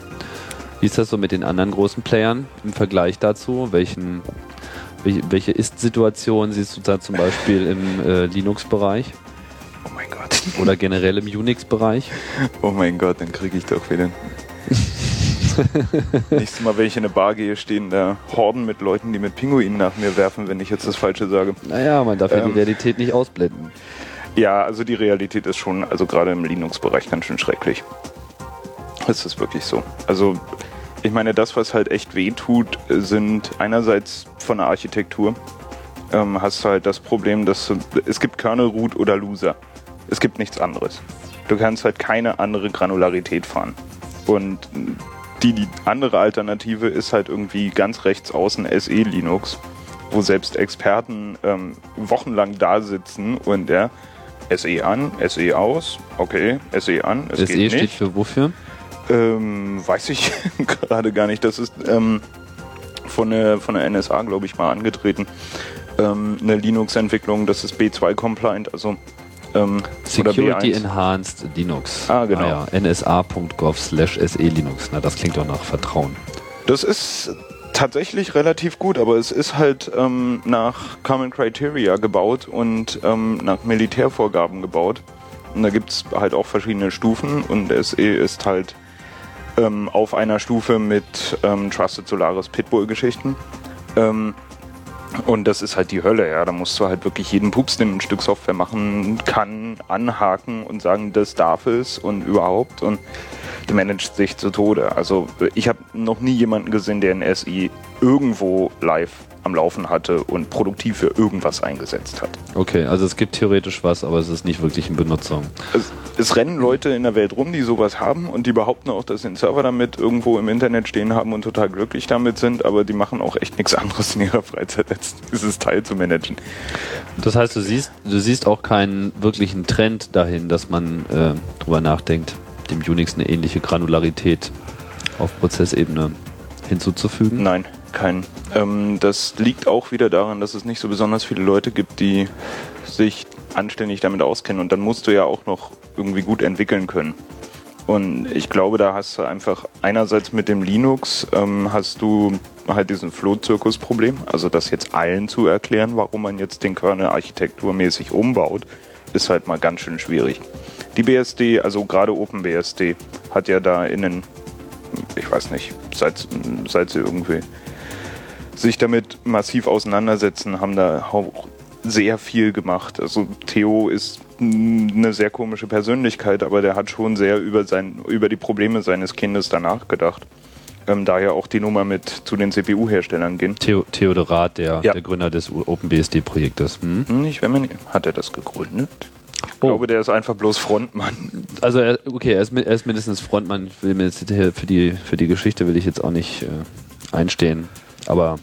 Wie ist das so mit den anderen großen Playern im Vergleich dazu? Welchen, welche, welche Ist-Situation siehst du da zum Beispiel im äh, Linux-Bereich Oh mein Gott. oder generell im Unix-Bereich? Oh mein Gott, dann kriege ich doch wieder. Nächstes Mal, wenn ich in eine Bar gehe, stehen da Horden mit Leuten, die mit Pinguinen nach mir werfen, wenn ich jetzt das Falsche sage. Naja, man darf ja Ähm. die Realität nicht ausblenden. Ja, also die Realität ist schon, also gerade im Linux-Bereich ganz schön schrecklich. Es ist wirklich so. Also ich meine, das, was halt echt weh tut, sind einerseits von der Architektur, ähm, hast du halt das Problem, dass du, es gibt Kernel, Root oder Loser. Es gibt nichts anderes. Du kannst halt keine andere Granularität fahren. Und die, die andere Alternative ist halt irgendwie ganz rechts außen SE Linux, wo selbst Experten ähm, wochenlang da sitzen und ja, SE an, SE aus, okay, SE an, es SE geht E steht nicht. für wofür? Ähm, weiß ich gerade gar nicht. Das ist ähm, von, der, von der NSA, glaube ich, mal angetreten. Ähm, eine Linux-Entwicklung, das ist B2-compliant, also ähm, Security B1. Enhanced Linux. Ah, genau. ja, nsa.gov slash se Linux. Na, das klingt doch nach Vertrauen. Das ist tatsächlich relativ gut, aber es ist halt ähm, nach Common Criteria gebaut und ähm, nach Militärvorgaben gebaut. Und da gibt es halt auch verschiedene Stufen und SE ist halt ähm, auf einer Stufe mit ähm, Trusted Solaris Pitbull-Geschichten. Ähm, und das ist halt die Hölle, ja. Da musst du halt wirklich jeden Pups, den ein Stück Software machen kann, anhaken und sagen, das darf es und überhaupt. Und der managt sich zu Tode. Also ich habe noch nie jemanden gesehen, der ein SI irgendwo live am Laufen hatte und produktiv für irgendwas eingesetzt hat. Okay, also es gibt theoretisch was, aber es ist nicht wirklich in Benutzung. Es, es rennen Leute in der Welt rum, die sowas haben und die behaupten auch, dass sie einen Server damit irgendwo im Internet stehen haben und total glücklich damit sind, aber die machen auch echt nichts anderes in ihrer Freizeit, als dieses Teil zu managen. Das heißt, du siehst, du siehst auch keinen wirklichen Trend dahin, dass man äh, drüber nachdenkt, dem Unix eine ähnliche Granularität auf Prozessebene hinzuzufügen. Nein, kein. Ähm, das liegt auch wieder daran, dass es nicht so besonders viele Leute gibt, die sich anständig damit auskennen. Und dann musst du ja auch noch irgendwie gut entwickeln können. Und ich glaube, da hast du einfach einerseits mit dem Linux ähm, hast du halt diesen Flohzirkus-Problem, also das jetzt allen zu erklären, warum man jetzt den Kernel architekturmäßig umbaut, ist halt mal ganz schön schwierig. Die BSD, also gerade OpenBSD, hat ja da in den, ich weiß nicht, seit, seit sie irgendwie sich damit massiv auseinandersetzen, haben da auch sehr viel gemacht. Also Theo ist eine sehr komische Persönlichkeit, aber der hat schon sehr über, sein, über die Probleme seines Kindes danach gedacht. Ähm, daher auch die Nummer mit zu den CPU-Herstellern gehen. Theo Theodorat, der, Ja. der Gründer des OpenBSD-Projektes. Hm? Hm, Ich wenn man hat er das gegründet? Ich Oh. glaube, der ist einfach bloß Frontmann. Also er, okay, er ist, er ist mindestens Frontmann. Ich will mir jetzt für die für die Geschichte will ich jetzt auch nicht äh, einstehen, aber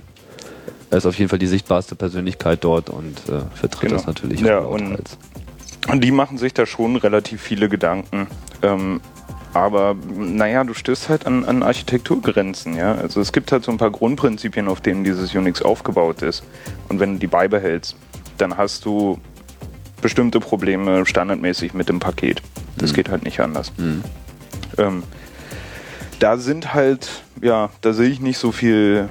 er ist auf jeden Fall die sichtbarste Persönlichkeit dort und äh, vertritt Genau. das natürlich Ja, auch und-. Und die machen sich da schon relativ viele Gedanken. Ähm, aber naja, du stößt halt an, an Architekturgrenzen, ja. Also es gibt halt so ein paar Grundprinzipien, auf denen dieses Unix aufgebaut ist. Und wenn du die beibehältst, dann hast du bestimmte Probleme standardmäßig mit dem Paket. Das geht halt nicht anders. Ähm, da sind halt, ja, da sehe ich nicht so viel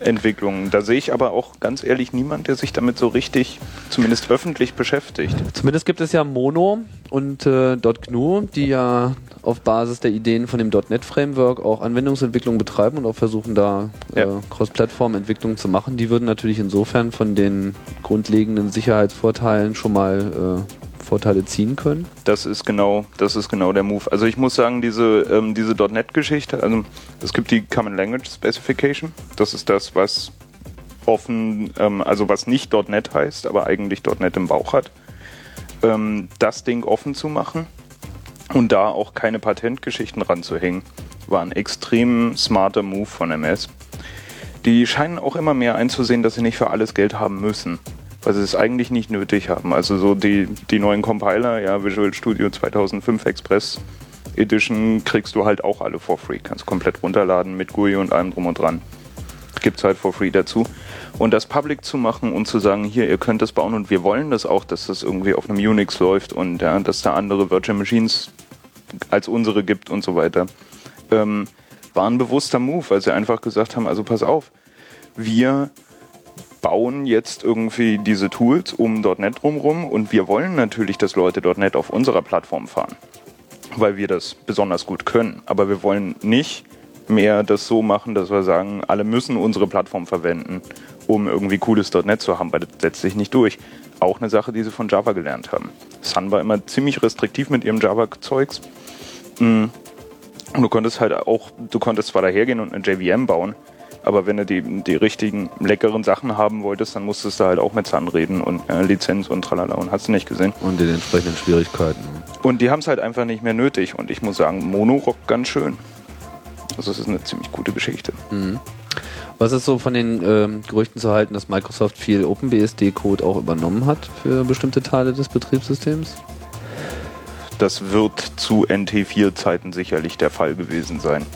Entwicklung. Da sehe ich aber auch ganz ehrlich niemand, der sich damit so richtig, zumindest öffentlich beschäftigt. Zumindest gibt es ja Mono und äh, .GNU, die ja auf Basis der Ideen von dem .NET Framework auch Anwendungsentwicklung betreiben und auch versuchen da äh, Ja. Cross-Plattform-Entwicklung zu machen. Die würden natürlich insofern von den grundlegenden Sicherheitsvorteilen schon mal äh, Vorteile ziehen können. Das ist genau, das ist genau der Move. Also ich muss sagen, diese, ähm, diese .NET-Geschichte, also es gibt die Common Language Specification. Das ist das, was offen, ähm, also was nicht .NET heißt, aber eigentlich .NET im Bauch hat. Ähm, das Ding offen zu machen und da auch keine Patentgeschichten ranzuhängen, war ein extrem smarter Move von MS. die scheinen auch immer mehr einzusehen, dass sie nicht für alles Geld haben müssen. Weil sie es eigentlich nicht nötig haben. Also so die, die neuen Compiler, ja, Visual Studio 2005 Express Edition kriegst du halt auch alle for free. Kannst komplett runterladen mit GUI und allem drum und dran. Gibt's halt for free dazu. Und das public zu machen und zu sagen, hier, ihr könnt das bauen und wir wollen das auch, dass das irgendwie auf einem Unix läuft und ja, dass da andere Virtual Machines als unsere gibt und so weiter. Ähm, war ein bewusster Move, weil sie einfach gesagt haben, also pass auf, wir bauen jetzt irgendwie diese Tools um .NET drumrum und wir wollen natürlich, dass Leute .NET auf unserer Plattform fahren, weil wir das besonders gut können. Aber wir wollen nicht mehr das so machen, dass wir sagen, alle müssen unsere Plattform verwenden, um irgendwie cooles .NET zu haben, weil das setzt sich nicht durch. Auch eine Sache, die sie von Java gelernt haben. Sun war immer ziemlich restriktiv mit ihrem Java-Zeugs. Mm. Und du konntest halt auch, du konntest zwar dahergehen und eine JVM bauen, aber wenn du die, die richtigen leckeren Sachen haben wolltest, dann musstest du halt auch mit Sun reden und äh, Lizenz und tralala und hast du nicht gesehen. Und den entsprechenden Schwierigkeiten. Und die haben es halt einfach nicht mehr nötig. Und ich muss sagen, Mono rockt ganz schön. Also es ist eine ziemlich gute Geschichte. Was ist so von den ähm, Gerüchten zu halten, dass Microsoft viel OpenBSD-Code auch übernommen hat für bestimmte Teile des Betriebssystems? Das wird zu NT4-Zeiten sicherlich der Fall gewesen sein.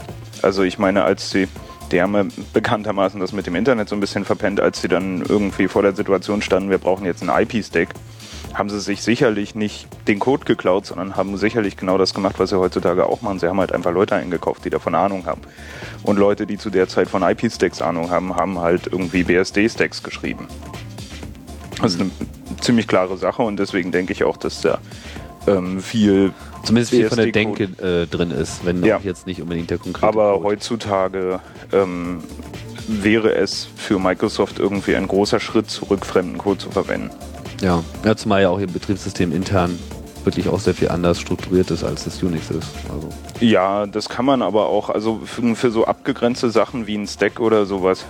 Also ich meine, als sie, die haben ja bekanntermaßen das mit dem Internet so ein bisschen verpennt, als sie dann irgendwie vor der Situation standen, wir brauchen jetzt einen IP-Stack, haben sie sich sicherlich nicht den Code geklaut, sondern haben sicherlich genau das gemacht, was sie heutzutage auch machen. Sie haben halt einfach Leute eingekauft, die davon Ahnung haben. Und Leute, die zu der Zeit von IP-Stacks Ahnung haben, haben halt irgendwie BSD-Stacks geschrieben. Das ist eine ziemlich klare Sache und deswegen denke ich auch, dass da ähm, viel Zumindest viel von der Denke äh, drin ist, wenn Ja. auch jetzt nicht unbedingt der konkrete Aber Code. heutzutage ähm, wäre es für Microsoft irgendwie ein großer Schritt zurück, fremden Code zu verwenden. Ja. ja, zumal ja auch ihr Betriebssystem intern wirklich auch sehr viel anders strukturiert ist, als das Unix ist. Also, Ja, das kann man aber auch, also für, für so abgegrenzte Sachen wie ein Stack oder sowas,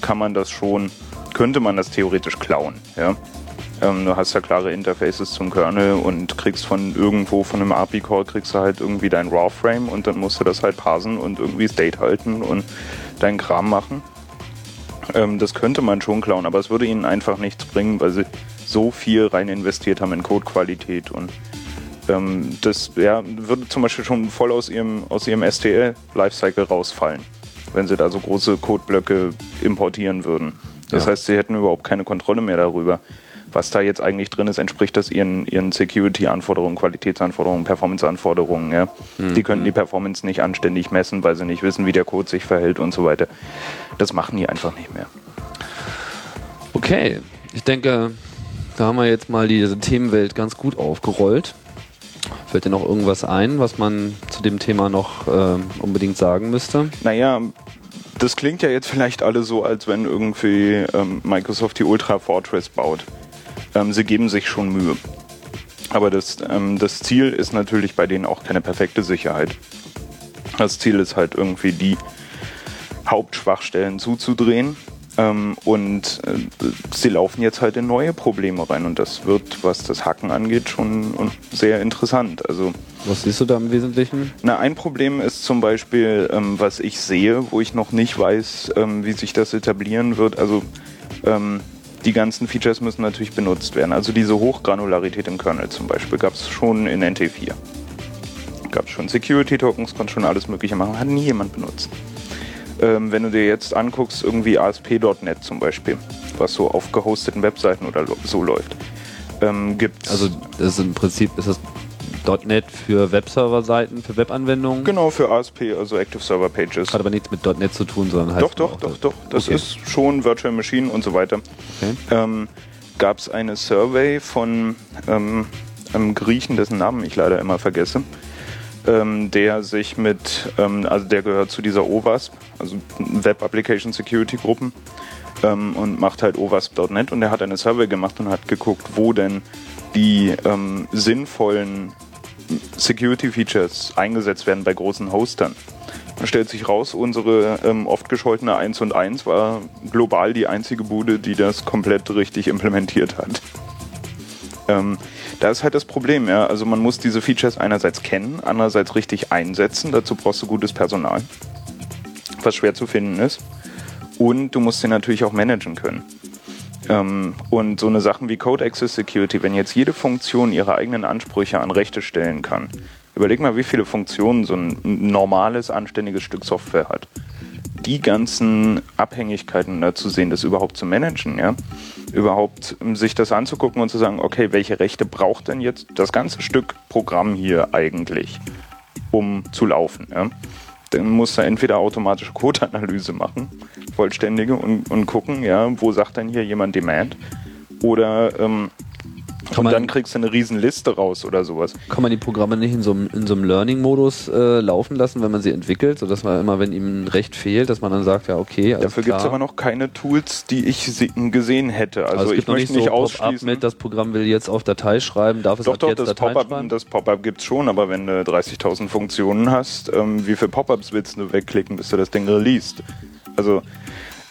kann man das schon, könnte man das theoretisch klauen. Ja? Ähm, du hast ja klare Interfaces zum Kernel und kriegst von irgendwo, von einem API-Call, kriegst du halt irgendwie dein RAW-Frame und dann musst du das halt parsen und irgendwie State halten und deinen Kram machen. Ähm, das könnte man schon klauen, aber es würde ihnen einfach nichts bringen, weil sie so viel rein investiert haben in Codequalität und ähm, das ja, würde zum Beispiel schon voll aus ihrem, aus ihrem STL-Lifecycle rausfallen, wenn sie da so große Codeblöcke importieren würden. Das Ja. heißt, sie hätten überhaupt keine Kontrolle mehr darüber. Was da jetzt eigentlich drin ist, entspricht das ihren, ihren Security-Anforderungen, Qualitätsanforderungen, Performance-Anforderungen. Ja? Die könnten die Performance nicht anständig messen, weil sie nicht wissen, wie der Code sich verhält und so weiter. Das machen die einfach nicht mehr. okay, ich denke, da haben wir jetzt mal diese Themenwelt ganz gut aufgerollt. Fällt dir noch irgendwas ein, was man zu dem Thema noch ähm, unbedingt sagen müsste? Naja, das klingt ja jetzt vielleicht alle so, als wenn irgendwie ähm, Microsoft die Ultra Fortress baut. Ähm, sie geben sich schon Mühe. Aber das, ähm, das Ziel ist natürlich bei denen auch keine perfekte Sicherheit. Das Ziel ist halt irgendwie die Hauptschwachstellen zuzudrehen. Ähm, und äh, sie laufen jetzt halt in neue Probleme rein. Und das wird, was das Hacken angeht, schon sehr interessant. Also Was siehst du da im Wesentlichen? na, ein Problem ist zum Beispiel, ähm, was ich sehe, wo ich noch nicht weiß, ähm, wie sich das etablieren wird. Also ähm, die ganzen Features müssen natürlich benutzt werden. Also diese Hochgranularität im Kernel zum Beispiel gab es schon in NT4. Gab es schon Security Tokens, konnte schon alles Mögliche machen, hat nie jemand benutzt. Ähm, wenn du dir jetzt anguckst, irgendwie ASP.NET zum Beispiel, was so auf gehosteten Webseiten oder so läuft, ähm, gibt Also das ist im Prinzip ist das .NET für Webserver-Seiten, für Webanwendungen. genau für ASP, also Active Server Pages. Hat aber nichts mit .NET zu tun, sondern heißt Doch, doch, doch, doch. Das Okay. ist schon Virtual Machine und so weiter. Okay. Ähm, Gab es eine Survey von ähm, einem Griechen, dessen Namen ich leider immer vergesse, ähm, der sich mit, ähm, also der gehört zu dieser OWASP, also Web Application Security Gruppen, ähm, und macht halt OWASP.net und der hat eine Survey gemacht und hat geguckt, wo denn die ähm, sinnvollen Security-Features eingesetzt werden bei großen Hostern. Dann stellt sich raus, unsere ähm, oft gescholtene 1 und 1 war global die einzige Bude, die das komplett richtig implementiert hat. Ähm, da ist halt das Problem, ja. Also man muss diese Features einerseits kennen, andererseits richtig einsetzen. Dazu brauchst du gutes Personal, was schwer zu finden ist. und du musst den natürlich auch managen können. Ähm, und so eine Sachen wie Code Access Security, wenn jetzt jede Funktion ihre eigenen Ansprüche an Rechte stellen kann, überleg mal, wie viele Funktionen so ein normales, anständiges Stück Software hat. Die ganzen Abhängigkeiten dazu sehen, das überhaupt zu managen, ja, überhaupt um sich das anzugucken und zu sagen, okay, welche Rechte braucht denn jetzt das ganze Stück Programm hier eigentlich, um zu laufen, ja? Dann muss er entweder automatische Codeanalyse machen, vollständige, und, und gucken, ja, wo sagt denn hier jemand Demand? Oder ähm, Kann und man- dann kriegst du eine riesen Liste raus oder sowas. Kann man die Programme nicht in so einem, in so einem Learning-Modus äh, laufen lassen, wenn man sie entwickelt, sodass man immer, wenn ihm ein Recht fehlt, dass man dann sagt, ja, okay, Dafür gibt es aber noch keine Tools, die ich se- gesehen hätte. Also, Also, ich möchte nicht so Pop-up ausschließen. mit, das Programm will jetzt auf Datei schreiben, darf es Doch, ab doch, jetzt das Dateien Pop-up schreiben? das Pop gibt es schon, aber wenn du 30.000 Funktionen hast, ähm, wie viele Pop-ups willst du wegklicken, bis du das Ding released? Also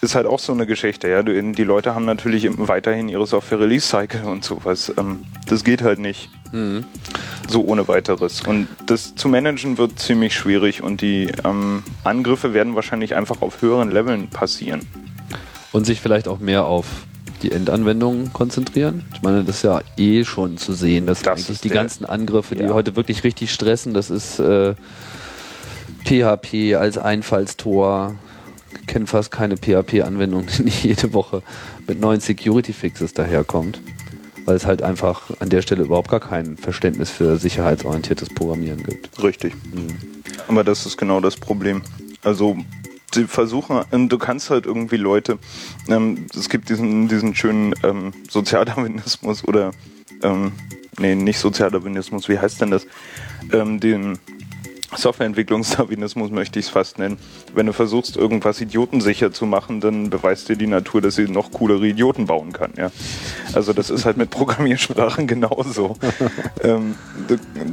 ist halt auch so eine Geschichte. Ja? Die Leute haben natürlich weiterhin ihre Software-Release-Cycle und sowas. Ähm, das geht halt nicht Mhm. so ohne weiteres. Und das zu managen wird ziemlich schwierig und die ähm, Angriffe werden wahrscheinlich einfach auf höheren Leveln passieren. Und sich vielleicht auch mehr auf die Endanwendungen konzentrieren. Ich meine, das ist ja eh schon zu sehen, dass Das eigentlich ist die ganzen Angriffe, die Ja. heute wirklich richtig stressen, das ist äh, PHP als Einfallstor. Ich kenne fast keine PHP-Anwendung, die nicht jede Woche mit neuen Security-Fixes daherkommt. Weil es halt einfach an der Stelle überhaupt gar kein Verständnis für sicherheitsorientiertes Programmieren gibt. Richtig. Aber das ist genau das Problem. Also sie versuchen, ähm, du kannst halt irgendwie Leute, ähm, es gibt diesen, diesen schönen ähm, Sozialdarwinismus oder, ähm, nee, nicht Sozialdarwinismus, wie heißt denn das? Ähm, den Softwareentwicklungsdarwinismus möchte ich es fast nennen. Wenn du versuchst, irgendwas idiotensicher zu machen, dann beweist dir die Natur, dass sie noch coolere Idioten bauen kann. Ja? Also das ist halt mit Programmiersprachen genauso. ähm,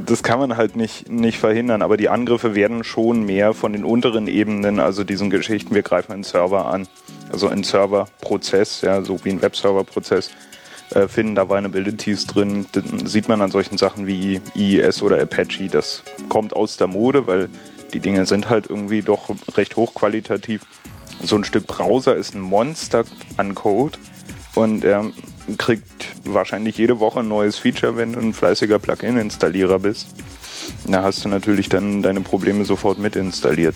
das kann man halt nicht, nicht verhindern, aber die Angriffe werden schon mehr von den unteren Ebenen, also diesen Geschichten, wir greifen einen Server an, also einen Serverprozess, ja, so wie ein Webserverprozess, äh, finden da Vulnerabilities drin. Dann sieht man an solchen Sachen wie IIS oder Apache, das kommt aus der Mode, weil die Dinge sind halt irgendwie doch recht hochqualitativ. So ein Stück Browser ist ein Monster an Code und er kriegt wahrscheinlich jede Woche ein neues Feature, wenn du ein fleißiger Plugin-Installierer bist. Da hast du natürlich dann deine Probleme sofort mit installiert.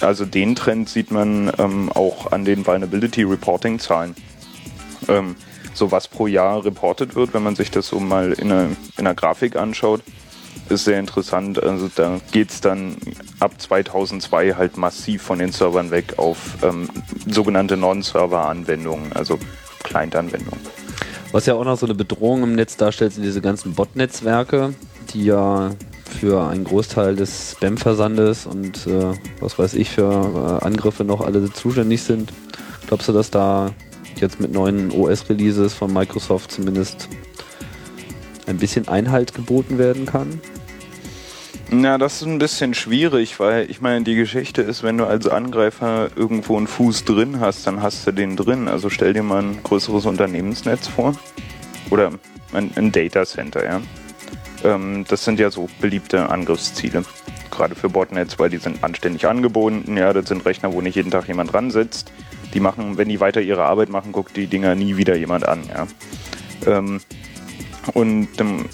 Also den Trend sieht man ähm, auch an den Vulnerability Reporting Zahlen. Ähm, so was pro Jahr reportet wird, wenn man sich das so mal in einer, in einer Grafik anschaut, ist sehr interessant. Also da geht's dann ab 2002 halt massiv von den Servern weg auf ähm, sogenannte Non-Server-Anwendungen, also Client-Anwendungen. Was ja auch noch so eine Bedrohung im Netz darstellt, sind diese ganzen Bot-Netzwerke, die ja für einen Großteil des Spam-Versandes und äh, was weiß ich für äh, Angriffe noch alle zuständig sind. Glaubst du, dass da jetzt mit neuen OS-Releases von Microsoft zumindest ein bisschen Einhalt geboten werden kann? Na, das ist ein bisschen schwierig, weil ich meine, die Geschichte ist, wenn du als Angreifer irgendwo einen Fuß drin hast, dann hast du den drin. Also stell dir mal ein größeres Unternehmensnetz vor. Oder ein, ein Data Center, ja. Ähm, das sind ja so beliebte Angriffsziele. Gerade für Botnets, weil die sind anständig angebunden. Ja, das sind Rechner, wo nicht jeden Tag jemand dran sitzt. Die machen, wenn die weiter ihre Arbeit machen, guckt die Dinger nie wieder jemand an, ja. Ähm, und ähm,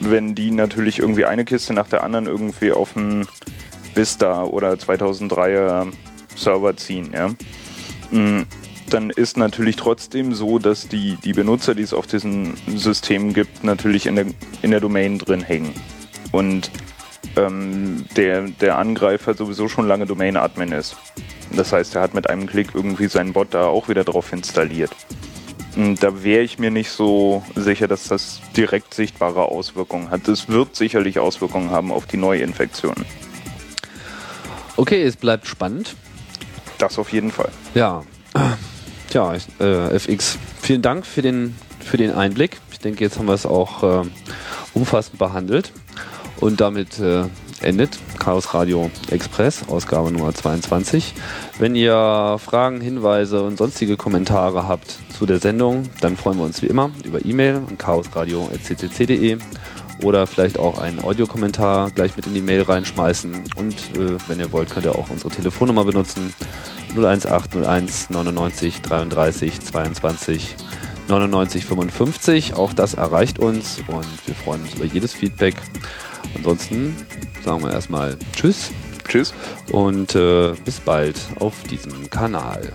wenn die natürlich irgendwie eine Kiste nach der anderen irgendwie auf einen Vista oder 2003er Server ziehen, ja, mm, dann ist natürlich trotzdem so, dass die, die Benutzer, die es auf diesen Systemen gibt, natürlich in der, in der Domain drin hängen. Und ähm, der, der Angreifer sowieso schon lange Domain-Admin ist. Das heißt, er hat mit einem Klick irgendwie seinen Bot da auch wieder drauf installiert. Und Da wäre ich mir nicht so sicher, dass das direkt sichtbare Auswirkungen hat. Es wird sicherlich Auswirkungen haben auf die Neuinfektionen. Okay, es bleibt spannend. Das auf jeden Fall. Ja. Tja, äh, FX, vielen Dank für den, für den Einblick. Ich denke, jetzt haben wir es auch äh, umfassend behandelt. Und damit äh, endet Chaos Radio Express, Ausgabe Nummer 22. Wenn ihr Fragen, Hinweise und sonstige Kommentare habt zu der Sendung, dann freuen wir uns wie immer über E-Mail an chaosradio.ccc.de oder vielleicht auch einen Audiokommentar gleich mit in die Mail reinschmeißen. Und äh, wenn ihr wollt, könnt ihr auch unsere Telefonnummer benutzen 01801 99 33 22 99 55. Auch das erreicht uns und wir freuen uns über jedes Feedback. Ansonsten sagen wir erstmal Tschüss. Tschüss. Und äh, bis bald auf diesem Kanal.